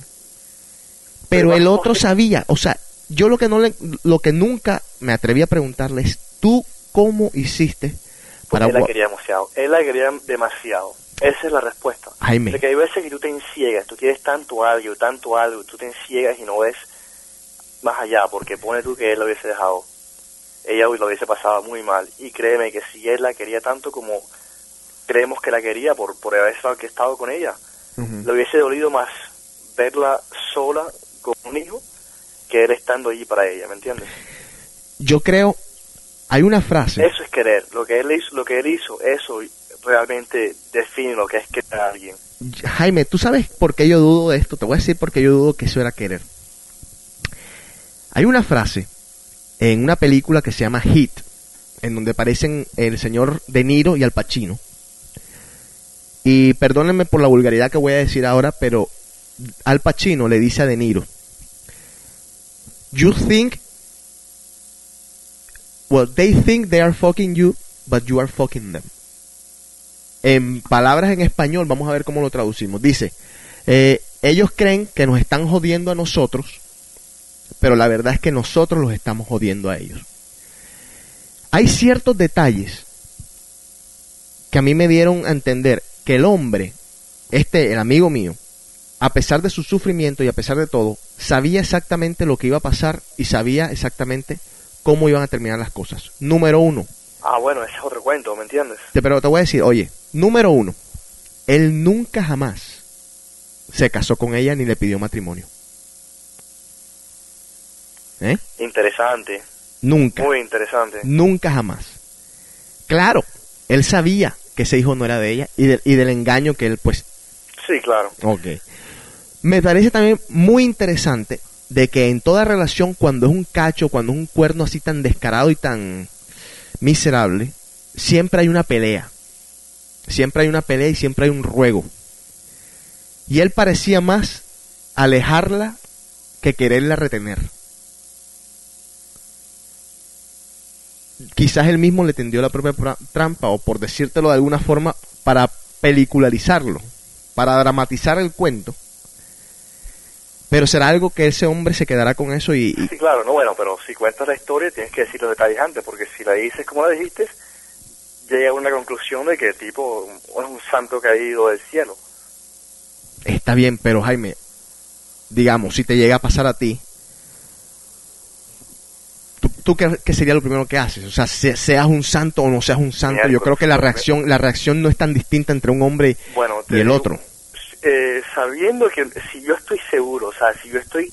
S5: Pero
S6: Pero
S5: el otro sabía. O sea, yo lo que no le, lo que nunca me atreví a preguntarle es, ¿tú cómo hiciste para
S6: él la quería demasiado. Él la quería demasiado. Esa es la respuesta.
S5: Jaime.
S6: Porque hay veces que tú te enciegas, tú quieres tanto algo, tanto algo, tú te enciegas y no ves más allá, porque pone tú que él lo hubiese dejado. Ella lo hubiese pasado muy mal. Y créeme que si él la quería tanto como creemos que la quería por, por haber estado, que estado con ella, le hubiese dolido más verla sola con un hijo que él estando allí para ella, ¿me entiendes?
S5: Yo creo, hay una frase.
S6: Eso es querer. Lo que él hizo, lo que él hizo, eso realmente define lo que es querer a alguien.
S5: Jaime, ¿tú sabes por qué yo dudo de esto? Te voy a decir por qué yo dudo que eso era querer. Hay una frase en una película que se llama Hit, en donde aparecen el señor De Niro y Al Pacino. Y perdónenme por la vulgaridad que voy a decir ahora, pero Al Pacino le dice a De Niro, You think, well, they think they are fucking you, but you are fucking them en palabras en español, vamos a ver cómo lo traducimos. Dice, eh, ellos creen que nos están jodiendo a nosotros, pero la verdad es que nosotros los estamos jodiendo a ellos. Hay ciertos detalles que a mí me dieron a entender que el hombre, este, el amigo mío, a pesar de su sufrimiento y a pesar de todo, sabía exactamente lo que iba a pasar y sabía exactamente cómo iban a terminar las cosas. Número uno,
S6: Ah, bueno, ese es otro cuento, ¿me entiendes?
S5: te- pero te voy a decir, oye, número uno, él nunca jamás se casó con ella ni le pidió matrimonio. ¿Eh?
S6: Interesante,
S5: Nunca.
S6: muy interesante.
S5: Nunca jamás. Claro, él sabía que ese hijo no era de ella y, del- y del engaño que él pues...
S6: Sí, claro.
S5: Ok. Me parece también muy interesante de que en toda relación cuando es un cacho, cuando es un cuerno así tan descarado y tan miserable, siempre hay una pelea. Siempre hay una pelea y siempre hay un ruego. Y él parecía más alejarla que quererla retener. Quizás él mismo le tendió la propia trampa, o por decírtelo de alguna forma, para pelicularizarlo, para dramatizar el cuento. Pero será algo que ese hombre se quedará con eso y, y-
S6: Sí, claro, no, bueno, pero si cuentas la historia tienes que decir los detalles antes, porque si la dices como la dijiste, llega a una conclusión de que el tipo es un santo caído del cielo.
S5: está bien, pero Jaime, digamos, si te llega a pasar a ti, ¿tú, tú qué, qué sería lo primero que haces? O sea, se- seas un santo o no seas un santo, yo creo que la reacción, la reacción no es tan distinta entre un hombre
S6: Bueno,
S5: y el
S6: digo,
S5: otro.
S6: Eh, sabiendo que si yo estoy seguro, o sea, si yo estoy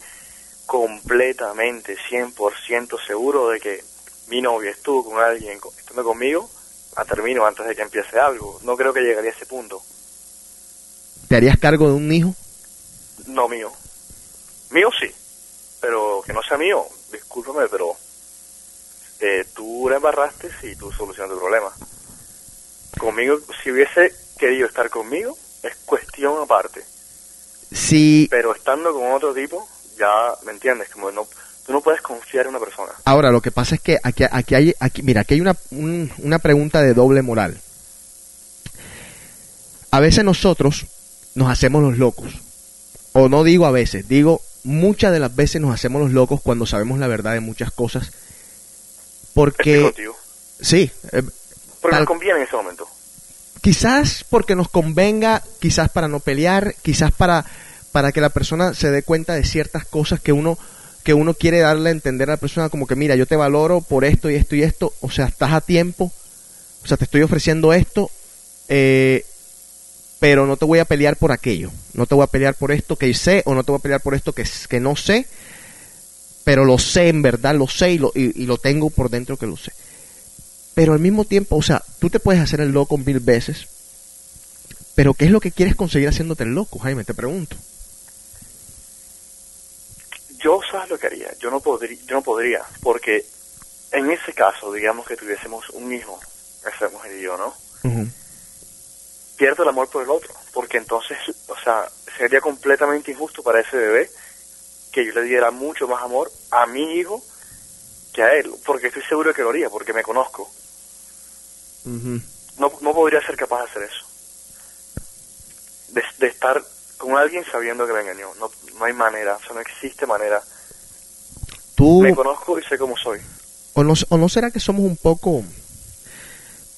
S6: completamente, 100% seguro de que mi novia estuvo con alguien estando conmigo, la termino antes de que empiece algo. No creo que llegaría a ese punto.
S5: ¿Te harías cargo de un hijo?
S6: No mío. Mío sí, pero que no sea mío, discúlpame, pero eh, tú la embarraste y tú solucionas tu problema. Conmigo, si hubiese querido estar conmigo, es cuestión aparte.
S5: Si
S6: Pero estando con otro tipo, ya, ¿me entiendes? Como no, tú no puedes confiar en una persona.
S5: Ahora, lo que pasa es que aquí, aquí hay, aquí, mira, aquí hay una, un- una pregunta de doble moral. A veces nosotros nos hacemos los locos. O no digo a veces, digo muchas de las veces nos hacemos los locos cuando sabemos la verdad de muchas cosas. Porque, sí, eh, tal-
S6: nos conviene en ese momento.
S5: Quizás porque nos convenga, quizás para no pelear, quizás para, para que la persona se dé cuenta de ciertas cosas que uno que uno quiere darle a entender a la persona como que mira, yo te valoro por esto y esto y esto, o sea, estás a tiempo, o sea, te estoy ofreciendo esto, eh, pero no te voy a pelear por aquello, no te voy a pelear por esto que sé o no te voy a pelear por esto que, que no sé, pero lo sé en verdad, lo sé y lo, y lo tengo por dentro que lo sé. Pero al mismo tiempo, o sea, tú te puedes hacer el loco mil veces, pero ¿qué es lo que quieres conseguir haciéndote el loco, Jaime? Te pregunto.
S6: Yo, ¿sabes lo que haría? Yo no podría, yo no podría, porque en ese caso, digamos que tuviésemos un hijo, esa mujer y yo, ¿no? Pierdo el amor por el otro, porque entonces, o sea, sería completamente injusto para ese bebé que yo le diera mucho más amor a mi hijo que a él, porque estoy seguro de que lo haría, porque me conozco. No, no podría ser capaz de hacer eso. De, de estar con alguien sabiendo que me engañó. No, no hay manera, o sea, no existe manera.
S5: Tú,
S6: Me conozco y sé cómo soy.
S5: o no, o no será que somos un poco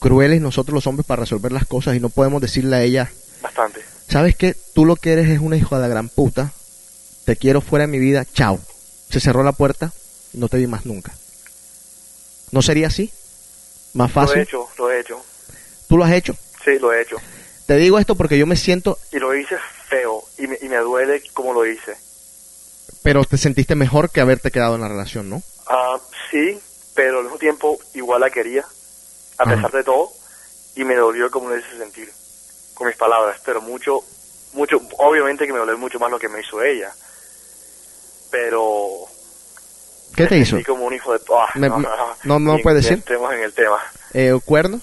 S5: crueles nosotros los hombres para resolver las cosas y no podemos decirle a ella,
S6: Bastante.
S5: ¿sabes qué? Tú lo que eres es una hija de la gran puta, te quiero fuera de mi vida, chao. Se cerró la puerta, no te vi más nunca. ¿No sería así? Más
S6: Lo he
S5: fácil.
S6: hecho, lo he hecho.
S5: Tú lo has hecho.
S6: Sí, lo he hecho.
S5: Te digo esto porque yo me siento,
S6: Y lo hice feo y me, y me duele como lo hice.
S5: pero te sentiste mejor que haberte quedado en la relación, ¿no?
S6: Ah, sí, pero al mismo tiempo igual la quería, a
S5: Ajá.
S6: pesar de todo, y me dolió como lo hice sentir, con mis palabras, pero mucho, mucho, obviamente que me dolió mucho más lo que me hizo ella, pero...
S5: ¿Qué te hizo?
S6: como un hijo de... ah,
S5: Me-
S6: no, no,
S5: no- no puedes
S6: ni
S5: decir.
S6: entremos en el tema.
S5: Eh, ¿Cuernos?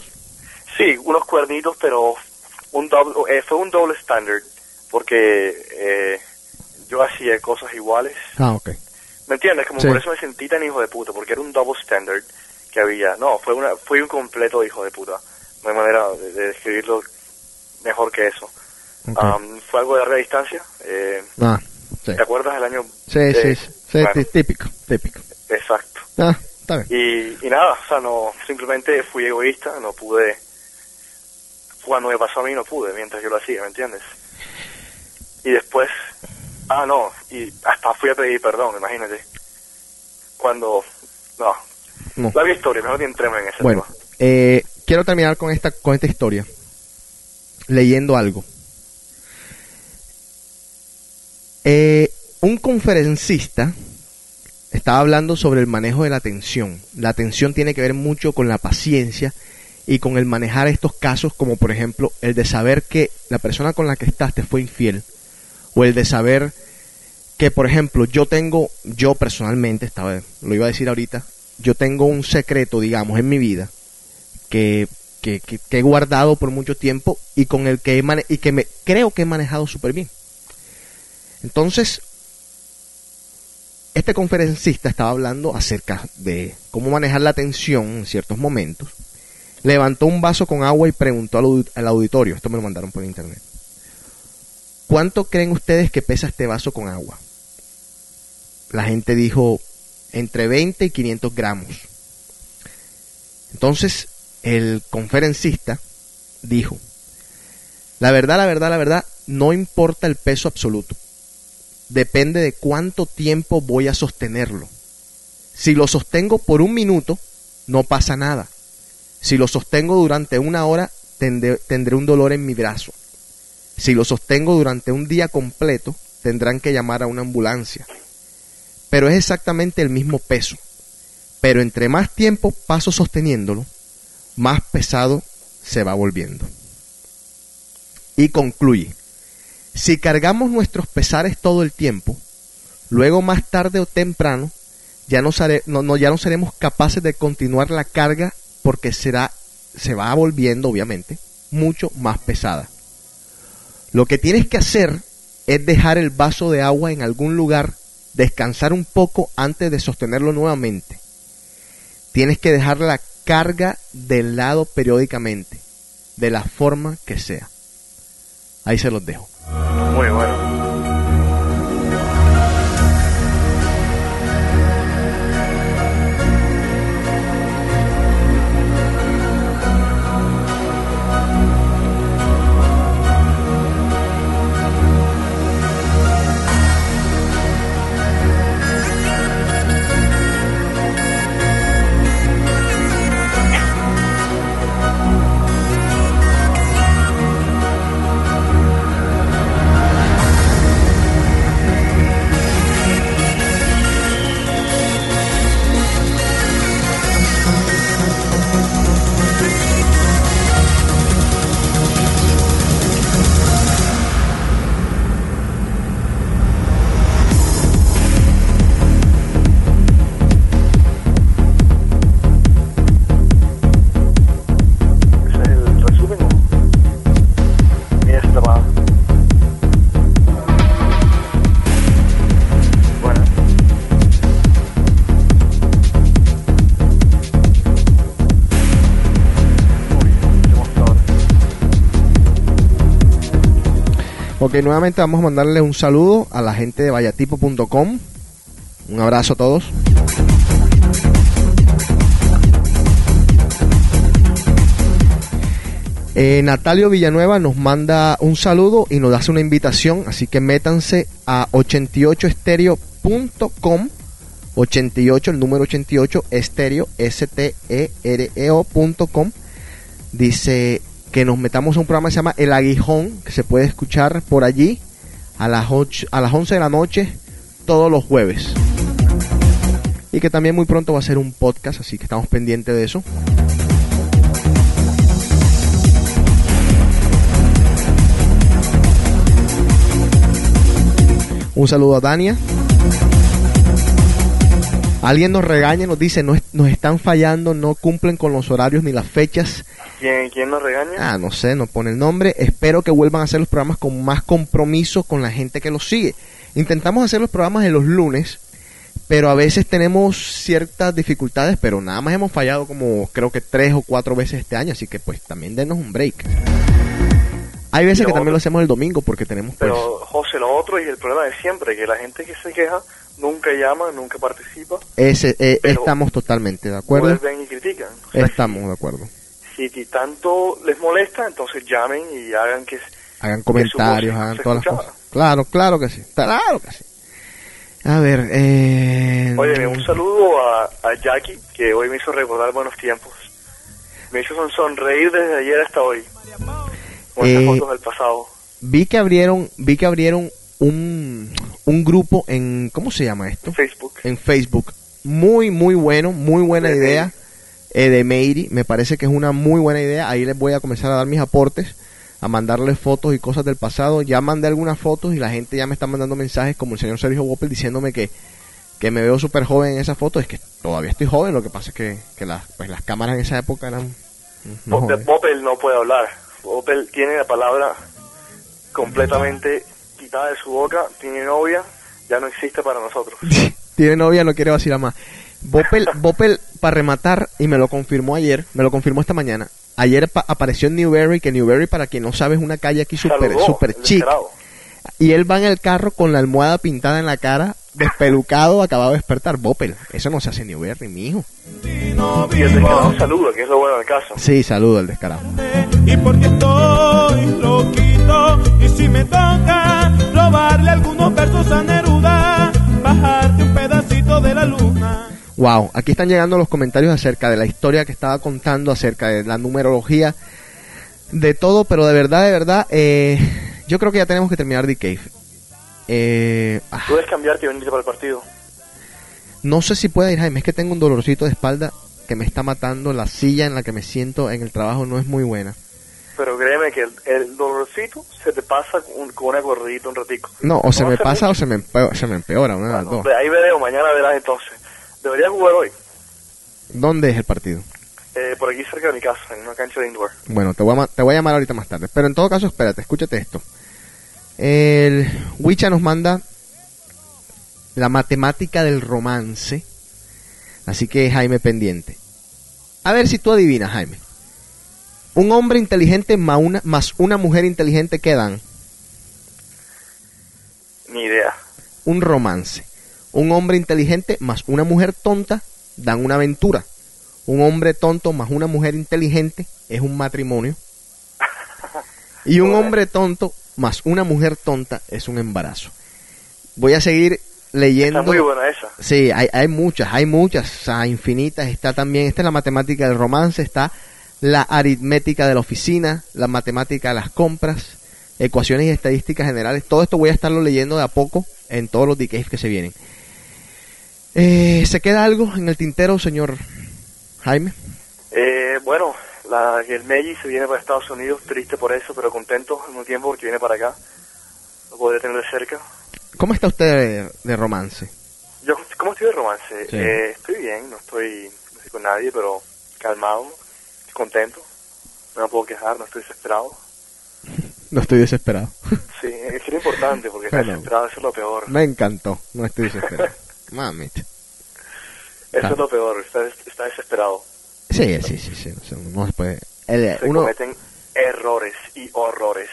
S6: Sí, unos cuernitos, pero un doble, eh, fue un doble standard, porque eh, yo hacía cosas iguales
S5: Ah, ok.
S6: ¿Me entiendes? Como
S5: Sí.
S6: por eso me sentí tan hijo de puta, porque era un double standard que había. No, fue una fui un completo hijo de puta. No hay manera de, de describirlo mejor que eso.
S5: Ok.
S6: Um, fue algo de larga distancia. Eh,
S5: Ah, sí.
S6: ¿Te acuerdas del año?
S5: Sí,
S6: eh,
S5: sí, sí,
S6: bueno,
S5: típico, típico.
S6: exacto.
S5: Ah, está bien.
S6: Y, y nada, o sea, no, simplemente fui egoísta, no pude cuando me pasó a mí no pude, mientras yo lo hacía, ¿me entiendes? Y después, ah, no, y hasta fui a pedir perdón, imagínate. Cuando, no,
S5: No.
S6: larga historia, mejor ni entremos en ese
S5: Bueno,
S6: tema.
S5: eh, quiero terminar con esta, con esta historia leyendo algo. Eh, un conferencista estaba hablando sobre el manejo de la atención. La atención tiene que ver mucho con la paciencia y con el manejar estos casos, como por ejemplo el de saber que la persona con la que estás te fue infiel, o el de saber que, por ejemplo, yo tengo, yo personalmente, estaba, lo iba a decir ahorita, yo tengo un secreto, digamos, en mi vida que, que, que- he guardado por mucho tiempo y con el que he y que me creo que he manejado súper bien. Entonces, este conferencista estaba hablando acerca de cómo manejar la atención en ciertos momentos. Levantó un vaso con agua y preguntó al auditorio, esto me lo mandaron por internet. ¿Cuánto creen ustedes que pesa este vaso con agua? La gente dijo entre 20 y 500 gramos. Entonces, el conferencista dijo, la verdad, la verdad, la verdad, no importa el peso absoluto. Depende de cuánto tiempo voy a sostenerlo. Si lo sostengo por un minuto, no pasa nada. Si lo sostengo durante una hora, tendré, un dolor en mi brazo. Si lo sostengo durante un día completo, tendrán que llamar a una ambulancia. Pero es exactamente el mismo peso. Pero entre más tiempo paso sosteniéndolo, más pesado se va volviendo. Y concluye, si cargamos nuestros pesares todo el tiempo, luego más tarde o temprano, ya no, seremos capaces de continuar la carga porque será, se va volviendo, obviamente, mucho más pesada. Lo que tienes que hacer es dejar el vaso de agua en algún lugar, descansar un poco antes de sostenerlo nuevamente. Tienes que dejar la carga del lado periódicamente, de la forma que sea. Ahí se los dejo.
S6: Muy bueno.
S5: Nuevamente vamos a mandarle un saludo a la gente de vayatipo.com. Un abrazo a todos. Eh, Natalio Villanueva nos manda un saludo y nos hace una invitación, así que métanse a 88estereo.com 88, el número 88, estéreo, S-T-E-R-E-O.com. Dice que nos metamos a un programa que se llama El Aguijón, que se puede escuchar por allí a las, ocho- a las 11 de la noche todos los jueves. Y que también muy pronto va a ser un podcast, así que estamos pendientes de eso. Un saludo a Dania. Alguien nos regaña, nos dice, no, nos están fallando, no cumplen con los horarios ni las fechas.
S6: ¿Quién, ¿Quién nos regaña?
S5: Ah, no sé, no pone el nombre. Espero que vuelvan a hacer los programas con más compromiso con la gente que los sigue. Intentamos hacer los programas en los lunes, pero a veces tenemos ciertas dificultades, pero nada más hemos fallado como creo que tres o cuatro veces este año, así que pues también denos un break. Hay veces que también
S6: otro-
S5: lo hacemos el domingo porque tenemos pues...
S6: Pero, José, lo otro y el problema de siempre, que la gente que se queja nunca llama, nunca participa,
S5: Ese, eh, estamos totalmente de acuerdo.
S6: vuelven y critican. O sea,
S5: Estamos de acuerdo.
S6: si ti- tanto les molesta, entonces llamen y hagan que...
S5: Hagan comentarios, hagan todas las cosas. Claro, claro que sí. Claro que sí. A ver, eh...
S6: Oye, un saludo a, a Jackie, que hoy me hizo recordar buenos tiempos. Me hizo son- sonreír desde ayer hasta hoy. Con
S5: Eh,
S6: fotos del pasado.
S5: vi que abrieron, vi que abrieron un, un grupo en, ¿cómo se llama esto?
S6: Facebook.
S5: En Facebook. Muy, muy bueno, muy buena
S6: De
S5: idea. Eh, de Meiri, me parece que es una muy buena idea. Ahí les voy a comenzar a dar mis aportes, a mandarles fotos y cosas del pasado. Ya mandé algunas fotos y la gente ya me está mandando mensajes como el señor Sergio Wopel diciéndome que, que me veo súper joven en esa foto. Es que todavía estoy joven, lo que pasa es que, que las, pues, las cámaras en esa época eran... no.
S6: Bopel no puede hablar. Bopel tiene la palabra completamente quitada de su boca, tiene novia, ya no existe para nosotros. *laughs*
S5: Tiene novia, no quiere vacilar más. Bopel, Bopel, *laughs* para rematar, y me lo confirmó ayer, me lo confirmó esta mañana. Ayer pa- apareció en Newberry, que Newberry, para quien no sabe, es una calle aquí súper super chic. Y él va en el carro con la almohada pintada en la cara, despelucado, acabado de despertar. Bopel, eso no se hace en Newberry, mijo.
S6: Y el descarado saluda, que es lo bueno del caso.
S5: Sí, saludo al descarado.
S11: y porque estoy loquito y si me toca robarle algunos versos a Neruda bajarte un pedacito de la luna
S5: Wow, aquí están llegando los comentarios acerca de la historia que estaba contando, acerca de la numerología, de todo, pero de verdad, de verdad, eh, yo creo que ya tenemos que terminar The Cave. Eh, ah,
S6: Puedes cambiarte y venirte para el partido.
S5: no sé si pueda ir, Jaime, es que tengo un dolorcito de espalda que me está matando, la silla en la que me siento en el trabajo no es muy buena.
S6: Pero créeme que el, el dolorcito se te pasa con, con una corridita un ratico.
S5: No, o se me pasa
S6: mucho.
S5: o se me, empeora, se me empeora, una de las dos.
S6: Ahí veremos, mañana verás entonces. Deberías jugar hoy,
S5: ¿Dónde es el partido?
S6: eh, por aquí cerca de mi casa, en una cancha de indoor.
S5: Bueno, te voy, a, te voy a llamar ahorita más tarde. Pero en todo caso, espérate, escúchate esto. El Wicha nos manda la matemática del romance. Así que Jaime pendiente. A ver si tú adivinas, Jaime. Un hombre inteligente más una, más una mujer inteligente que dan
S6: Ni idea.
S5: un romance. Un hombre inteligente más una mujer tonta dan una aventura. Un hombre tonto más una mujer inteligente es un matrimonio. *laughs* Y un hombre tonto más una mujer tonta es un embarazo. Voy a seguir leyendo.
S6: Está muy buena esa.
S5: Sí, hay, hay muchas, hay muchas, o sea, infinitas. Está también, esta es la matemática del romance, está la aritmética de la oficina, la matemática de las compras, ecuaciones y estadísticas generales. Todo esto voy a estarlo leyendo de a poco en todos los decays que se vienen. Eh, ¿Se queda algo en el tintero, señor Jaime?
S6: Eh, bueno, la, Meji se viene para Estados Unidos, triste por eso, pero contento al mismo tiempo porque viene para acá. Lo podré tener de cerca.
S5: ¿Cómo está usted de, de romance?
S6: Yo, ¿cómo estoy de romance?
S5: Sí.
S6: Eh, estoy bien, no estoy, no estoy con nadie, pero calmado, contento. No me puedo quejar, no estoy desesperado. *laughs*
S5: No estoy desesperado. *laughs*
S6: Sí, es es importante porque estar desesperado eso es lo peor.
S5: Me encantó, no estoy desesperado. *laughs* Mamita.
S6: Eso es lo peor, estar, estar desesperado.
S5: Sí, sí, sí, sí, no se- no se puede. el-
S6: Se
S5: uno,
S6: cometen errores y horrores.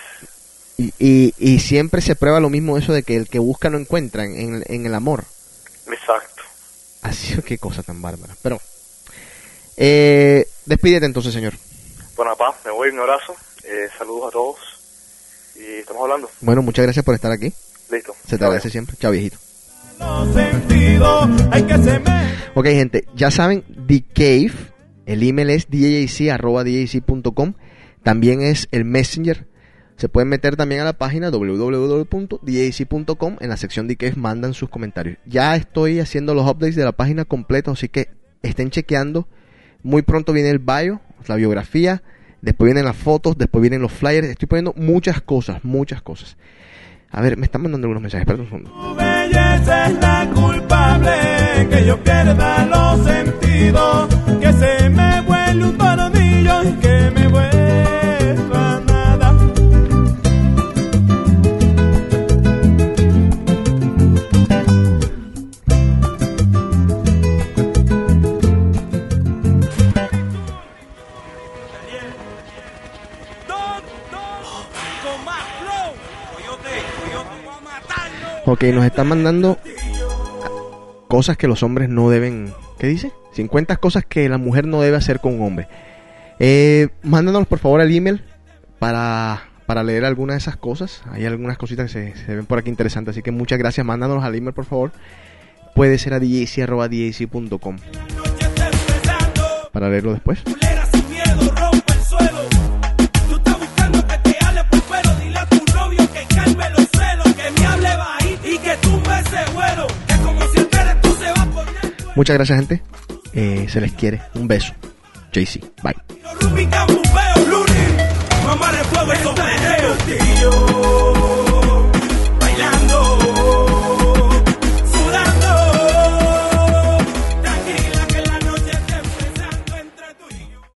S5: y, y, y siempre se prueba lo mismo eso de que el que busca no encuentra en, en- el amor.
S6: Exacto.
S5: Así *laughs* qué cosa tan bárbara. Pero, eh, despídete entonces, señor.
S6: Bueno, papá, me voy, un abrazo, eh, saludos a todos y estamos hablando.
S5: Bueno, muchas gracias por estar aquí.
S6: Listo.
S5: Se te agradece siempre. Chao, viejito.
S11: sentido hay que se me
S5: Ok, gente, ya saben, The Cave, el email es djc.com, también es el Messenger. Se pueden meter también a la página www.djc.com, en la sección The Cave mandan sus comentarios. Ya estoy haciendo los updates de la página completa, así que estén chequeando. Muy pronto viene el bio, la biografía, después vienen las fotos, después vienen los flyers. Estoy poniendo muchas cosas, muchas cosas. A ver, me están mandando algunos mensajes, espera un segundo.
S11: belleza es la culpable que yo pierda los sentidos que se me vuelve un tornillo y que me vuelva
S5: Ok, nos están mandando cosas que los hombres no deben. ¿Qué dice? 50 cosas que la mujer no debe hacer con un hombre. Eh, mándanos por favor al email para, para leer algunas de esas cosas. Hay algunas cositas que se, se ven por aquí interesantes, así que muchas gracias. Mándanos al email por favor. Puede ser a djc.com para leerlo después. Muchas gracias, gente. Eh, se les quiere. Un beso. JC. Bye.
S11: Mamá de fuego.